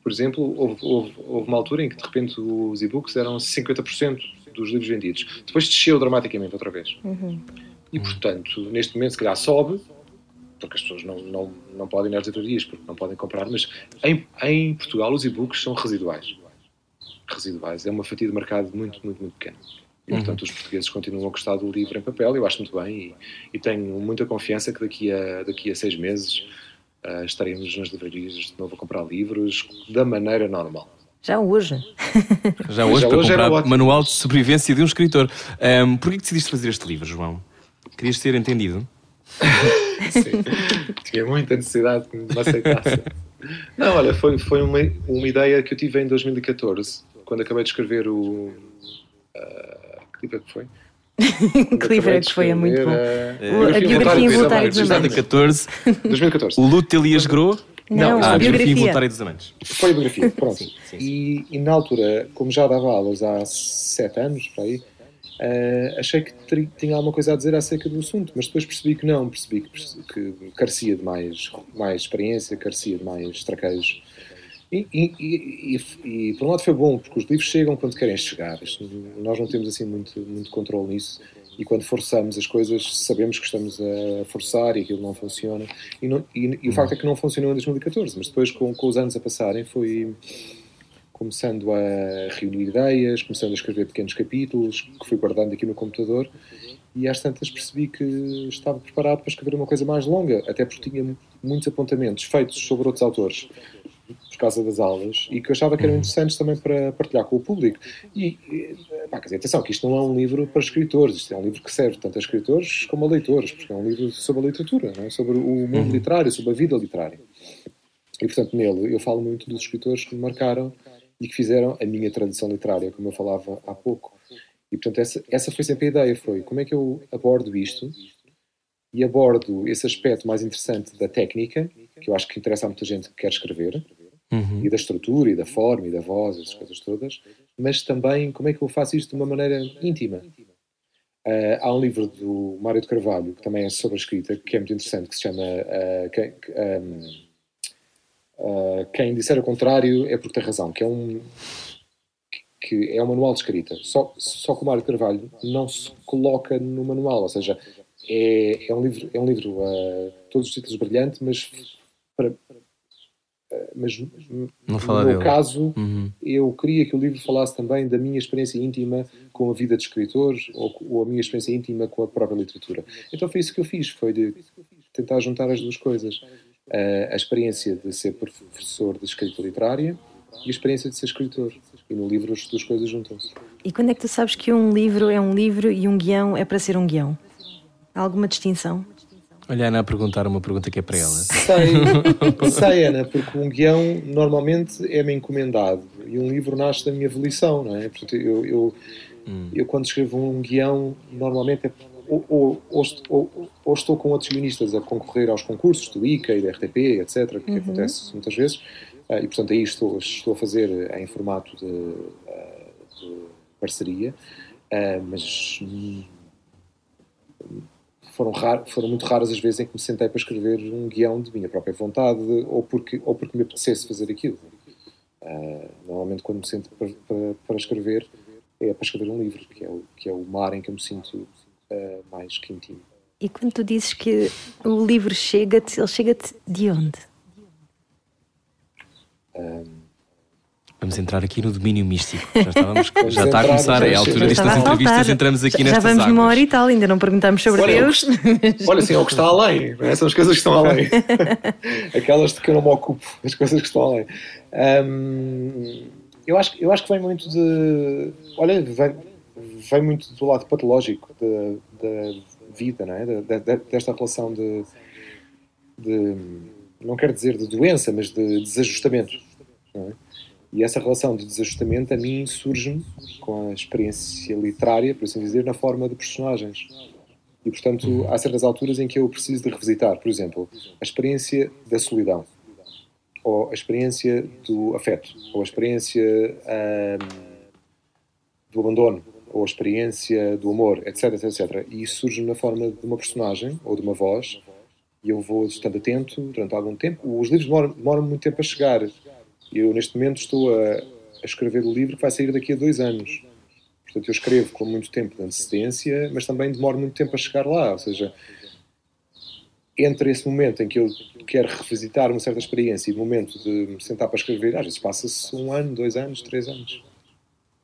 por exemplo, houve, houve- houve uma altura em que de repente os e-books eram 50% dos livros vendidos. Depois desceu dramaticamente outra vez. E portanto, neste momento, se calhar sobe, porque as pessoas não, não, não podem ir às livrarias porque não podem comprar, mas em, em Portugal os e-books são residuais. Residuais. É uma fatia de mercado muito, muito, muito pequena. E, portanto, os portugueses continuam a gostar do livro em papel, eu acho muito bem, e, e tenho muita confiança que daqui a, daqui a seis meses ah, estaremos nas livrarias de novo a comprar livros da maneira normal. Já hoje. Já hoje, já para hoje comprar. Manual de Sobrevivência de um Escritor. Ahm, Porquê que decidiste fazer este livro, João? Querias ser entendido? Sim. Tinha muita necessidade que me aceitasse. Não, olha, foi, foi uma, uma ideia que eu tive em 2014, quando acabei de escrever o. ah, que livro é que foi? Quando Que livro acabei é que foi? É muito bom. ah, O- a biografia involuntária Zé Marques. 2014, 2014. o luto de Elias Gros. Não, Ah, a biografia involuntária dos amantes. Foi a biografia, pronto. Sim, sim, sim. E, e na altura, como já dava aulas há sete anos, por aí, eh, achei que tinha alguma coisa a dizer acerca do assunto, mas depois percebi que não, percebi que, que carecia de mais, mais experiência, carecia de mais traquejo. E, e, e, e- por um lado foi bom, porque os livros chegam quando querem chegar. Nós não temos assim muito, muito controle nisso. E quando forçamos as coisas, sabemos que estamos a forçar e aquilo não funciona. E, não- o facto é que não funcionou em 2014, mas depois, com, com os anos a passarem, foi começando a reunir ideias, começando a escrever pequenos capítulos, que fui guardando aqui no computador. E às tantas percebi que estava preparado para escrever uma coisa mais longa, até porque tinha muitos apontamentos feitos sobre outros autores por causa das aulas e que eu achava que eram interessantes também para partilhar com o público. E, e, pá, quer dizer, atenção, que isto não é um livro para escritores, isto é um livro que serve tanto a escritores como a leitores, porque é um livro sobre a literatura, é? sobre o mundo literário, sobre a vida literária. E, portanto, nele eu falo muito dos escritores que me marcaram e que fizeram a minha tradição literária, como eu falava há pouco. E, portanto, essa, essa foi sempre a ideia, foi como é que eu abordo isto e abordo esse aspecto mais interessante da técnica, que eu acho que interessa a muita gente que quer escrever, Uhum. e da estrutura, e da forma, e da voz, essas coisas todas, mas também como é que eu faço isto de uma maneira íntima. Ah, há um livro do Mário de Carvalho, que também é sobre a escrita, que é muito interessante, que se chama ah, quem, que, ahm, ah, Quem Disser o Contrário é porque tem razão, que é um que é um manual de escrita. Só, só que o Mário de Carvalho não se coloca no manual, ou seja, é, é um livro, é um livro todos os títulos brilhantes, mas para, mas Não fala no meu dele. caso, Uhum. eu queria que o livro falasse também da minha experiência íntima com a vida de escritor ou, ou a minha experiência íntima com a própria literatura. Então foi isso que eu fiz, foi de tentar juntar as duas coisas. Ah, a experiência de ser professor de escrita literária e a experiência de ser escritor. E no livro as duas coisas juntam-se. E quando é que tu sabes que um livro é um livro e um guião é para ser um guião? Há alguma distinção? Olha, a Ana a perguntar uma pergunta que é para ela. Sei, sei, Ana, porque um guião normalmente é-me encomendado e um livro nasce da minha volição, não é? Portanto, eu, eu, eu quando escrevo um guião, normalmente é ou, ou, ou, ou- ou estou com outros guionistas a concorrer aos concursos do ICA e da RTP, etc., que acontece muitas vezes, ah, e portanto aí estou, estou a fazer em formato de, ah, de parceria, ah, mas hum, foram, rar- foram muito raras as vezes em que me sentei para escrever um guião de minha própria vontade ou porque, ou porque me apetecesse fazer aquilo. Ah, normalmente, quando me sento para, para, para escrever, é para escrever um livro, que é o, que é o mar em que eu me sinto ah, mais quentinho. E quando tu dizes que o livro chega-te, ele chega-te de onde? Vamos entrar aqui no domínio místico. Já estávamos, já está a começar, é a altura destas entrevistas, entramos aqui já, já vamos numa hora águas. e tal, ainda não perguntámos sobre Olha, Deus. Olha, sim, é o que está além, é? são as coisas que estão além. Aquelas de que eu não me ocupo, as coisas que estão além. Hum, eu, acho, eu acho que vem muito de. Olha, vem, vem muito do lado patológico da, da vida, não é? Da- da- desta relação de, de. Não quero dizer de doença, mas de desajustamento. não é? E essa relação de desajustamento a mim surge-me com a experiência literária, por assim dizer, na forma de personagens. E, portanto, há certas alturas em que eu preciso de revisitar, por exemplo, a experiência da solidão, ou a experiência do afeto, ou a experiência ahm, do abandono, ou a experiência do amor, etc, etc, etc. E isso surge na forma de uma personagem, ou de uma voz, e eu vou estando atento durante algum tempo. Os livros demoram, demoram muito tempo a chegar. Eu, neste momento, estou a, a escrever o livro que vai sair daqui a dois anos. Portanto, eu escrevo com muito tempo de antecedência, mas também demoro muito tempo a chegar lá. Ou seja, entre esse momento em que eu quero revisitar uma certa experiência e o momento de me sentar para escrever, às vezes passa-se um ano, dois anos, três anos.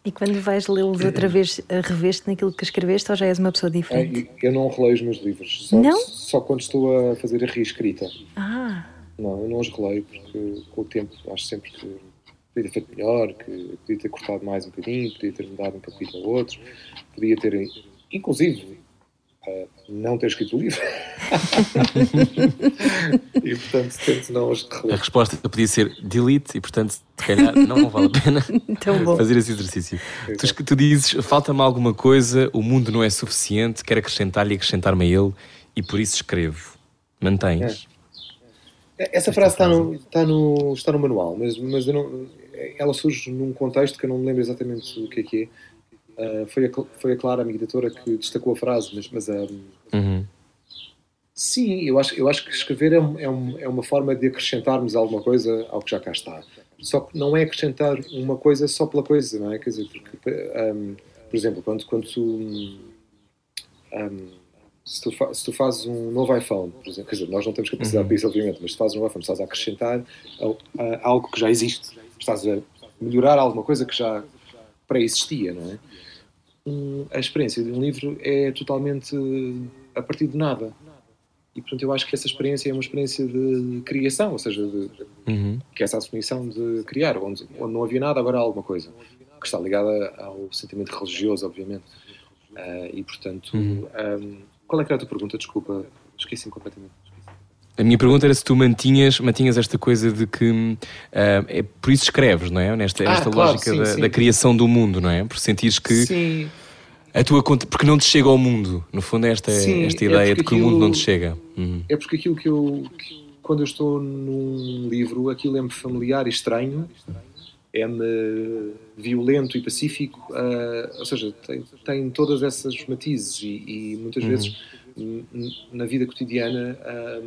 E quando vais lê-los outra vez, a reveste naquilo que escreveste ou já és uma pessoa É, diferente? e Eu não releio os meus livros, só, Não? só quando estou a fazer a reescrita. Ah, Não, eu não os releio porque com o tempo acho sempre que podia ter feito melhor, que podia ter cortado mais um bocadinho, podia ter mudado um capítulo ou outro, podia ter, inclusive, eh, não ter escrito o livro. e portanto tento não os A reler. resposta podia ser delete e, portanto, se calhar não vale a pena fazer esse exercício. Tu, tu dizes, falta-me alguma coisa, o mundo não é suficiente, quero acrescentar-lhe e acrescentar-me a ele e por isso escrevo. Mantens? Essa frase está no, está no, está no manual, mas, mas não, ela surge num contexto que eu não me lembro exatamente o que é que é. Uh, foi, a, foi a Clara, a minha editora, que destacou a frase, mas, mas um, Uhum. sim, eu acho, eu acho que escrever é, é, um- é uma forma de acrescentarmos alguma coisa ao que já cá está. Só que não é acrescentar uma coisa só pela coisa, não é? Quer dizer, porque, um, por exemplo, quando, quando tu. um, se tu, fa- se tu fazes um novo iPhone, por exemplo, quer dizer, nós não temos capacidade para isso, obviamente, mas se tu fazes um novo iPhone, estás a acrescentar ao- a algo que já existe, estás a melhorar alguma coisa que já pré-existia, não é? Um, a experiência de um livro é totalmente a partir de nada. E, portanto, eu acho que essa experiência é uma experiência de criação, ou seja, de, Uhum. que é essa definição de criar, onde, onde não havia nada, agora há alguma coisa, que está ligada ao sentimento religioso, obviamente. Ah, e, portanto, ahm, qual é que era a tua pergunta? Desculpa, esqueci-me completamente. A minha pergunta era se tu mantinhas, mantinhas esta coisa de que ah, é por isso escreves, não é? Nesta Ah, esta claro, lógica sim, da, sim. da criação do mundo, não é? Por sentires que Sim, a tua conta. Porque não te chega ao mundo. No fundo, é esta, esta é ideia de porque que o mundo aquilo- não te chega. Uhum. é porque aquilo que eu, que- quando eu estou num livro, aquilo é-me familiar e estranho, é-me violento e pacífico, ah, ou seja, tem, tem todas essas matizes e, e muitas vezes n- n- na vida cotidiana ah,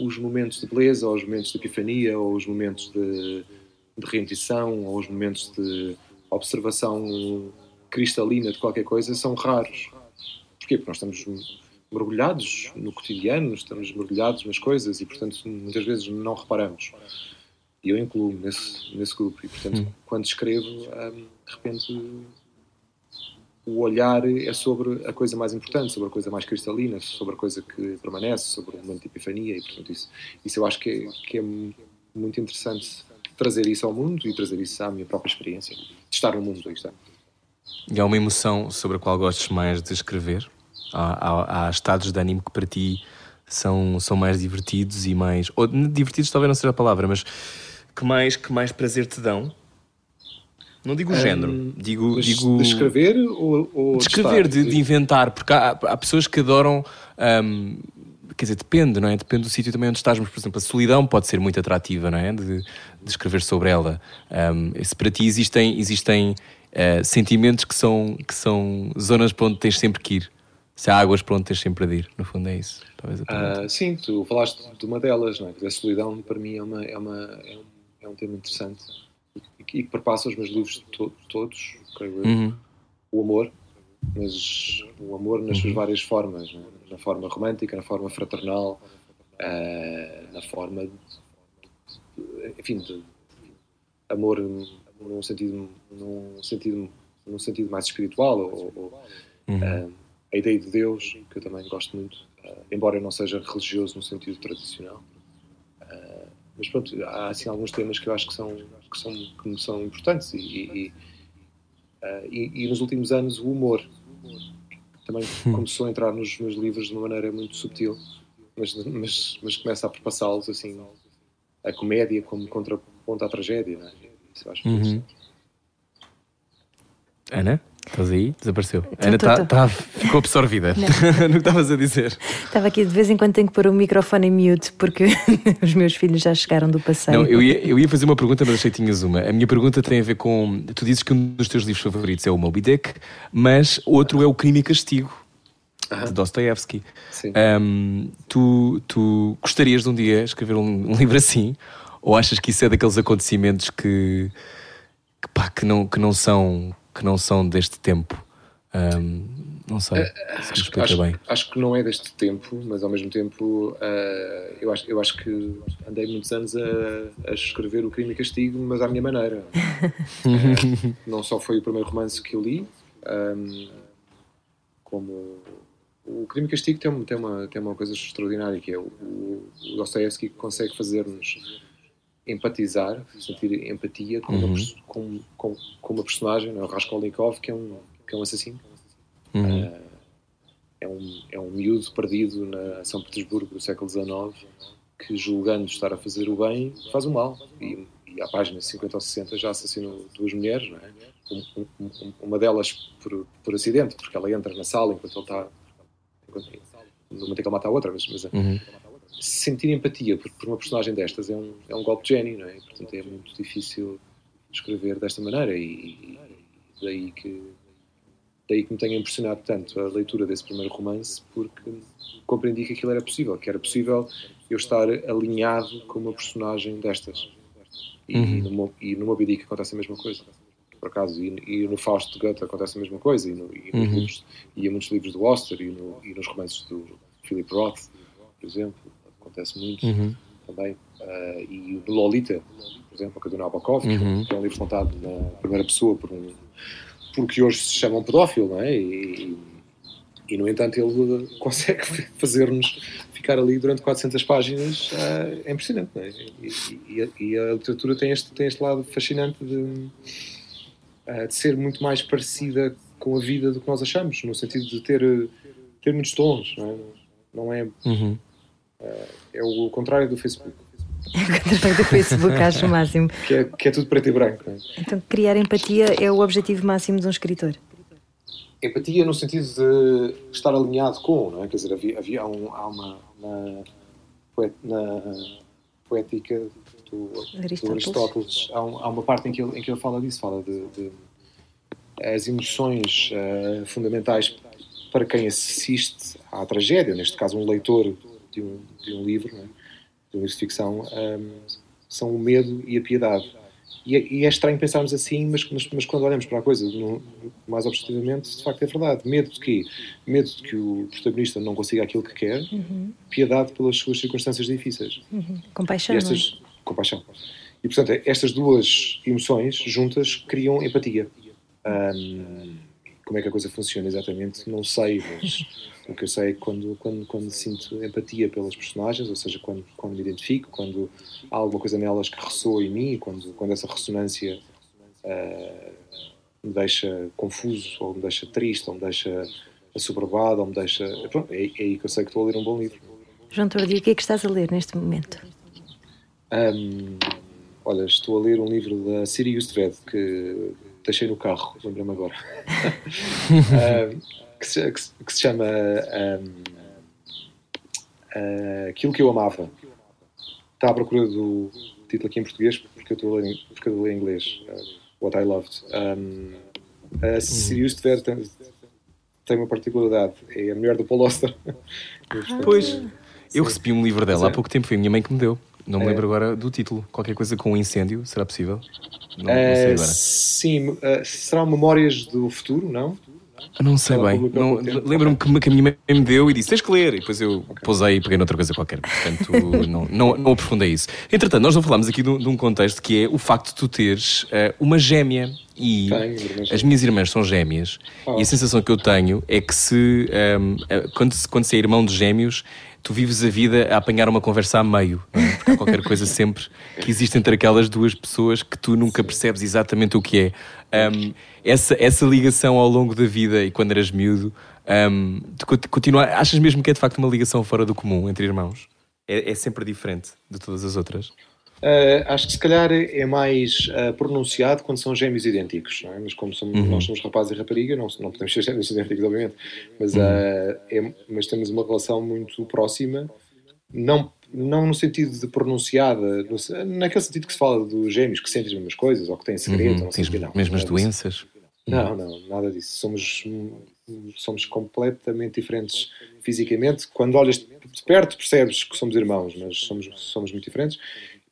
os momentos de beleza, ou os momentos de epifania, ou os momentos de, de rendição, ou os momentos de observação cristalina de qualquer coisa são raros. Porquê? Porque nós estamos mergulhados no cotidiano, estamos mergulhados nas coisas e, portanto, muitas vezes não reparamos. E eu incluo-me nesse, nesse grupo. E, portanto, quando escrevo, hum, de repente, o olhar é sobre a coisa mais importante, sobre a coisa mais cristalina, sobre a coisa que permanece, sobre o momento de epifania. E, portanto, isso, isso eu acho que é, que é muito interessante trazer isso ao mundo e trazer isso à minha própria experiência. De estar no mundo, aí está. E há uma emoção sobre a qual gostes mais de escrever? Há, há- há estados de ânimo que para ti são, são mais divertidos e mais. Ou divertidos talvez não seja a palavra, mas que mais, que mais prazer te dão? Não digo o género, digo. Mas digo... De escrever ou, ou de escrever, de, de inventar, porque há, há pessoas que adoram. hum, quer dizer, depende, não é? Depende do sítio também onde estás, mas, por exemplo, a solidão pode ser muito atrativa, não é? De, de escrever sobre ela. Hum, se para ti existem, existem eh, sentimentos que são, que são zonas para onde tens sempre que ir. Se há águas para onde tens sempre de ir, no fundo é isso. Talvez. Ah, sim, tu falaste de uma delas, não é? A solidão, para mim, é, uma, é, uma, é, um, é um tema interessante e que, perpassa os meus livros to- todos, creio eu. Uhum. O amor, mas o amor nas suas várias formas, não é? na forma romântica, na forma fraternal, ah, na forma, de, de- enfim, de amor num sentido, num sentido, num sentido mais espiritual ou, ou, ah, a ideia de Deus, que eu também gosto muito, ah, embora eu não seja religioso no sentido tradicional. Mas pronto, há assim alguns temas que eu acho que são, que são, que são importantes e, e, ah, e- e nos últimos anos o humor também começou a entrar nos meus livros de uma maneira muito subtil, mas, mas, mas começa a perpassá-los assim, a comédia como contraponto à tragédia. Não é? Isso eu acho muito Uhum. interessante. Ana, estás aí? Desapareceu. Tô, Ana tô, tá, tô. tá- ficou absorvida no que estavas a dizer. Estava aqui, de vez em quando tenho que pôr o microfone em mute porque os meus filhos já chegaram do passeio. Não, eu ia, eu ia fazer uma pergunta, mas achei que tinhas uma. A minha pergunta tem a ver com. Tu dizes que um dos teus livros favoritos é o Moby Dick, mas outro é o Crime e Castigo, de Dostoevsky. Sim. Ahm, tu, tu gostarias de um dia escrever um, um livro assim? Ou achas que isso é daqueles acontecimentos que, que, pá, que, não, que, não, são, que não são deste tempo? Ahm, não sei se me Acho, explica acho- bem. acho que não é deste tempo, mas ao mesmo tempo ah, eu, acho, eu acho que andei muitos anos a, a escrever o Crime e Castigo, mas à minha maneira. Ah, não só foi o primeiro romance que eu li, ahm, como o Crime e Castigo tem, um- tem, uma, tem uma coisa extraordinária que é o, o, o Dostoevsky que consegue fazer-nos empatizar, sentir empatia com, uma, pers- com, com, com uma personagem, não é? o Raskolnikov, que é um, que é um assassino. Uhum. É um, é um miúdo perdido na São Petersburgo do século XIX que, julgando estar a fazer o bem, faz o mal. E, e à página 50 ou 60 já assassinou duas mulheres, não é? Um- um- um- uma delas por, por acidente, porque ela entra na sala enquanto ele está. Enquanto, no momento em que ele mata a outra, mas, mas Uhum. Sentir empatia por, por, uma personagem destas é um, é um golpe de gênio, não é? Portanto, é muito difícil escrever desta maneira e, e daí que daí que me tenha impressionado tanto a leitura desse primeiro romance porque compreendi que aquilo era possível, que era possível eu estar alinhado com uma personagem destas. E, uhum. no, e no Moby Dick acontece a mesma coisa, por acaso. E, e no Fausto de Goethe acontece a mesma coisa. E, no, e, uhum. livros, e em muitos livros do Auster e, no, e nos romances do Philip Roth, por exemplo, acontece muito uhum. também. Uh, e no Lolita, por exemplo, a do Nabokov, uhum. que é um livro contado na primeira pessoa por um porque hoje se chama um pedófilo, não é? E, e, no entanto ele consegue fazer-nos ficar ali durante 400 páginas uh, é impressionante, não é? E, e, e, a literatura tem este, tem este lado fascinante de, uh, de ser muito mais parecida com a vida do que nós achamos, no sentido de ter, ter muitos tons, não é? Não é, uhum. Uh, é o contrário do Facebook. É o contrário do Facebook, acho o máximo. Que é, que é tudo preto e branco. É? Então, criar empatia é o objetivo máximo de um escritor. Empatia no sentido de estar alinhado com, não é? Quer dizer, havia, havia um, há uma. Na, na poética do Aristóteles, do Aristóteles há, um, há, uma parte em que, ele, em que ele fala disso, fala de, de as emoções uh, fundamentais para quem assiste à tragédia, neste caso um leitor de um, de um livro, é? de um livro de ficção, um, são o medo e a piedade. E é, e é, estranho pensarmos assim, mas, mas, mas, quando olhamos para a coisa no, mais objetivamente, de facto é verdade. Medo de quê? Medo de que o protagonista não consiga aquilo que quer, uhum. piedade pelas suas circunstâncias difíceis. Uhum. Compaixão. E estas, é? Compaixão. E portanto, estas duas emoções juntas criam empatia. Um, como é que a coisa funciona exatamente, não sei, mas o que eu sei é que quando, quando, quando sinto empatia pelas personagens, ou seja, quando, quando me identifico, quando há alguma coisa nelas que ressoa em mim, quando, quando essa ressonância uh, me deixa confuso, ou me deixa triste, ou me deixa assoberbado, ou me deixa. Pronto, é, é, aí que eu sei que estou a ler um bom livro. João Tordi, o que é que estás a ler neste momento? Um, olha, estou a ler um livro da Siri Yustred que deixei no carro, lembrei-me agora. um, que se, que, que se chama um, uh, Aquilo que eu amava. Está à procura do título aqui em português porque eu estou a ler, porque eu ler em inglês. Uh, What I Loved. Um, a Sirius tiver tem, tem uma particularidade, é a mulher do Paul Auster. pois, eu recebi um livro dela há pouco tempo, foi a minha mãe que me deu. Não me é. lembro agora do título. Qualquer coisa com um incêndio, será possível? Não, não sei agora. Sim, uh, serão Memórias do Futuro, não? Não sei bem. Lembro-me que, que, a minha mãe me deu e disse: tens que ler. E depois eu okay. pousei e peguei noutra coisa qualquer. Portanto, não, não, não aprofundei isso. Entretanto, nós não falámos aqui de, de um contexto que é o facto de tu teres uh, uma gêmea. E tenho, as minhas irmãs são gêmeas. E a sensação que eu tenho é que se. Um, quando, quando se é irmão de gêmeos, tu vives a vida a apanhar uma conversa a meio. É? Porque há qualquer coisa sempre que existe entre aquelas duas pessoas que tu nunca percebes exatamente o que é. Um, essa, essa ligação ao longo da vida e quando eras miúdo, um, continua, achas mesmo que é de facto uma ligação fora do comum entre irmãos? É, é sempre diferente de todas as outras? Uh, acho que se calhar é mais uh, pronunciado quando são gêmeos idênticos, é? mas como somos, uhum. nós somos rapazes e rapariga, não, não podemos ser gêmeos idênticos, obviamente, mas, uhum. uh, é, mas temos uma relação muito próxima, não, não no sentido de pronunciada, no, naquele sentido que se fala dos gêmeos que sentem as mesmas coisas ou que têm segredo, uhum. não sei que não. Mesmas não, doenças? Não, não, nada disso. Somos, somos completamente diferentes fisicamente. Quando olhas de perto percebes que somos irmãos, mas somos, somos muito diferentes.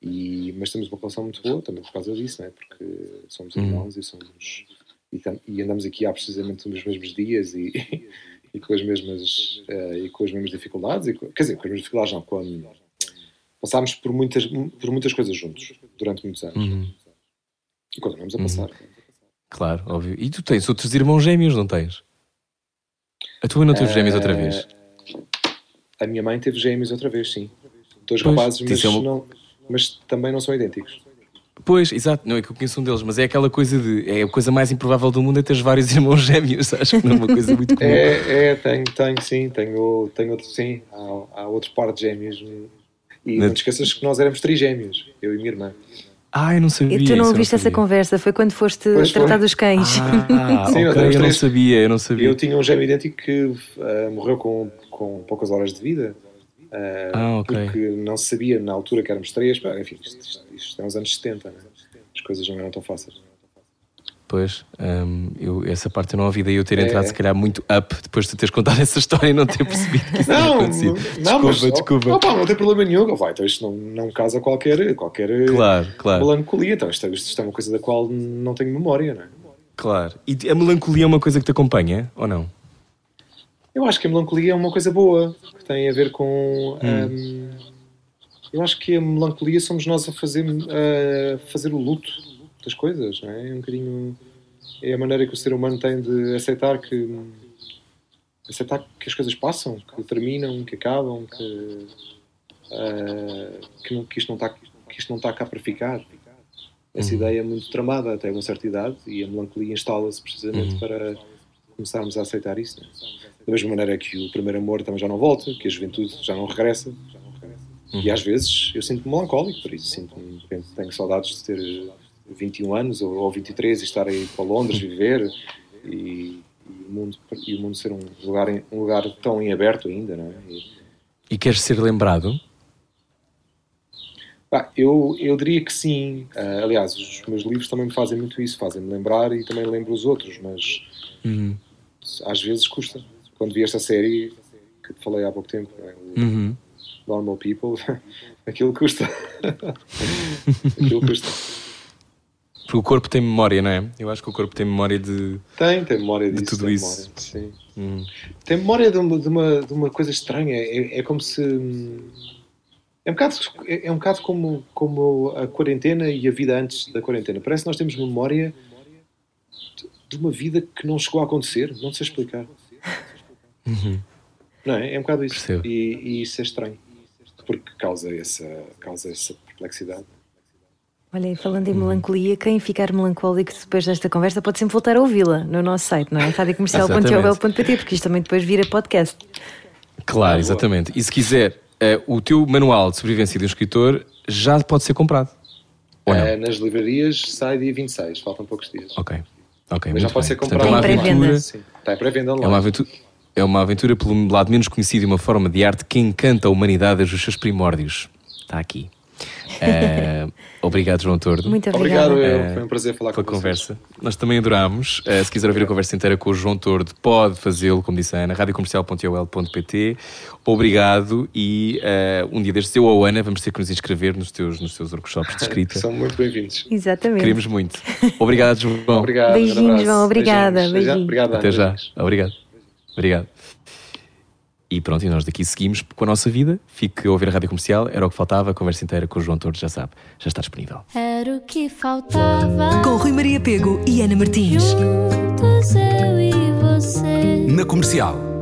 E, mas temos uma relação muito boa também por causa disso, né? porque somos uhum. irmãos e somos e, e, andamos aqui há precisamente nos mesmos dias e, e com as mesmas uh, e com as mesmas dificuldades, e, quer dizer, com as mesmas dificuldades não, quando passámos por muitas, por muitas coisas juntos durante muitos anos uhum. e continuamos a passar. Uhum. Claro, óbvio. E tu tens outros irmãos gêmeos, não tens? A tua não teve uh, gêmeos outra vez? A minha mãe teve gêmeos outra vez, sim. Dois pois, rapazes, mas é uma... não mas também não são idênticos. Pois, exato, não é que eu conheço um deles, mas é aquela coisa de. É a coisa mais improvável do mundo é ter vários irmãos gêmeos, acho que não é uma coisa muito comum. é, é, tenho, tenho sim, tenho, tenho outro, sim, há, há outro par de gêmeos. E não, não te esqueças que nós éramos trigêmeos, eu e minha irmã. Ah, eu não sabia. E tu não ouviste essa conversa? Foi quando foste pois tratar foi. dos cães. Ah, Sim, okay, eu não sabia, eu não sabia. Eu tinha um gêmeo idêntico que uh, morreu com, com poucas horas de vida Uh, Ah, ok. Porque não se sabia na altura que éramos três. pá, Enfim, isto, isto, isto é uns anos 70, né? as coisas não eram tão fáceis. Pois, hum, eu, essa parte eu não ouvi, daí eu ter É. entrado se calhar muito up depois de tu teres contado essa história e não ter percebido que isso tinha Não, acontecido. não, desculpa, mas, desculpa. Não, pá, não tem problema nenhum. Vai, então isto não, não casa qualquer, qualquer Claro, claro, melancolia. Então isto, é- isto é uma coisa da qual não tenho memória, não é? claro. E a melancolia é uma coisa que te acompanha, ou não? Eu acho que a melancolia é uma coisa boa, que tem a ver com. hum, eu acho que a melancolia somos nós a fazer, a fazer o luto das coisas, não é? É um bocadinho. É a maneira que o ser humano tem de aceitar que. aceitar que as coisas passam, que terminam, que acabam, que. ah, que, não- que isto não está que isto não está cá para ficar. Essa ideia é muito tramada até uma certa idade e a melancolia instala-se precisamente para começarmos a aceitar isso. não é? Da mesma maneira que o primeiro amor também já não volta, que a juventude já não regressa. E às vezes eu sinto-me melancólico por isso. Sinto-me, tenho saudades de ter 21 anos ou, ou 23 e estar aí para Londres viver e, e o mundo, e o mundo ser um lugar, um lugar tão em aberto ainda, não é? E, E queres ser lembrado? Eu, eu diria que sim. Ah, aliás, os meus livros também me fazem muito isso, fazem-me lembrar e também lembro os outros, mas Uhum. às vezes custa. Quando vi esta série que te falei há pouco tempo, é? Uhum. Normal People, aquilo custa. aquilo custa. Porque o corpo tem memória, não é? Eu acho que o corpo tem memória de. Tem, tem memória De disso. tudo tem isso. Memória. Hum. Tem memória de uma, de uma, de uma coisa estranha. É, é como se. É um bocado, é um bocado como, como a quarentena e a vida antes da quarentena. Parece que nós temos memória de- de uma vida que não chegou a acontecer. Não sei explicar. Não é? É um bocado isso. E, e isso é estranho. Porque causa essa, causa essa perplexidade. Olha, e falando em melancolia, quem ficar melancólico depois desta conversa pode sempre voltar a ouvi-la no nosso site, não é? radiocomercial.ol.pt, porque isto também depois vira podcast. Claro, exatamente. E se quiser, eh, o teu manual de sobrevivência de um escritor já pode ser comprado. Ou não? Eh, nas livrarias sai dia 26, faltam poucos dias. Ok. Ok, Mas já pode bem. ser Portanto, comprado é uma Tem pré-venda. aventura. Sim, está em pré-venda É online. uma aventura. É uma aventura pelo lado menos conhecido e uma forma de arte que encanta a humanidade desde os seus primórdios. Está aqui. Eh, obrigado, João Tordo. Muito. Obrigado, eu. Eh, Foi um prazer falar com vocês. conversa. Nós também adorámos. Eh, se quiser ouvir a conversa inteira com o João Tordo, pode fazê-lo, como disse a Ana, radiocomercial.ol.pt. Obrigado e um dia destes eu ou a Ana vamos ter que nos inscrever nos teus, nos teus workshops de escrita. São muito bem-vindos. Exatamente. Queremos muito. Obrigado, João. Obrigado. Beijinhos, um. João. Obrigada, Beijinhos. beijinhos. Obrigado, Até já. Beijinhos. Obrigado. Obrigado. E pronto, e nós daqui seguimos com a nossa vida. Fique a ouvir a rádio comercial, era o que faltava. A conversa inteira com o João Torres, já sabe, já está disponível. Era o que faltava. Com Rui Maria Pego e Ana Martins. Juntos eu e você. Na comercial.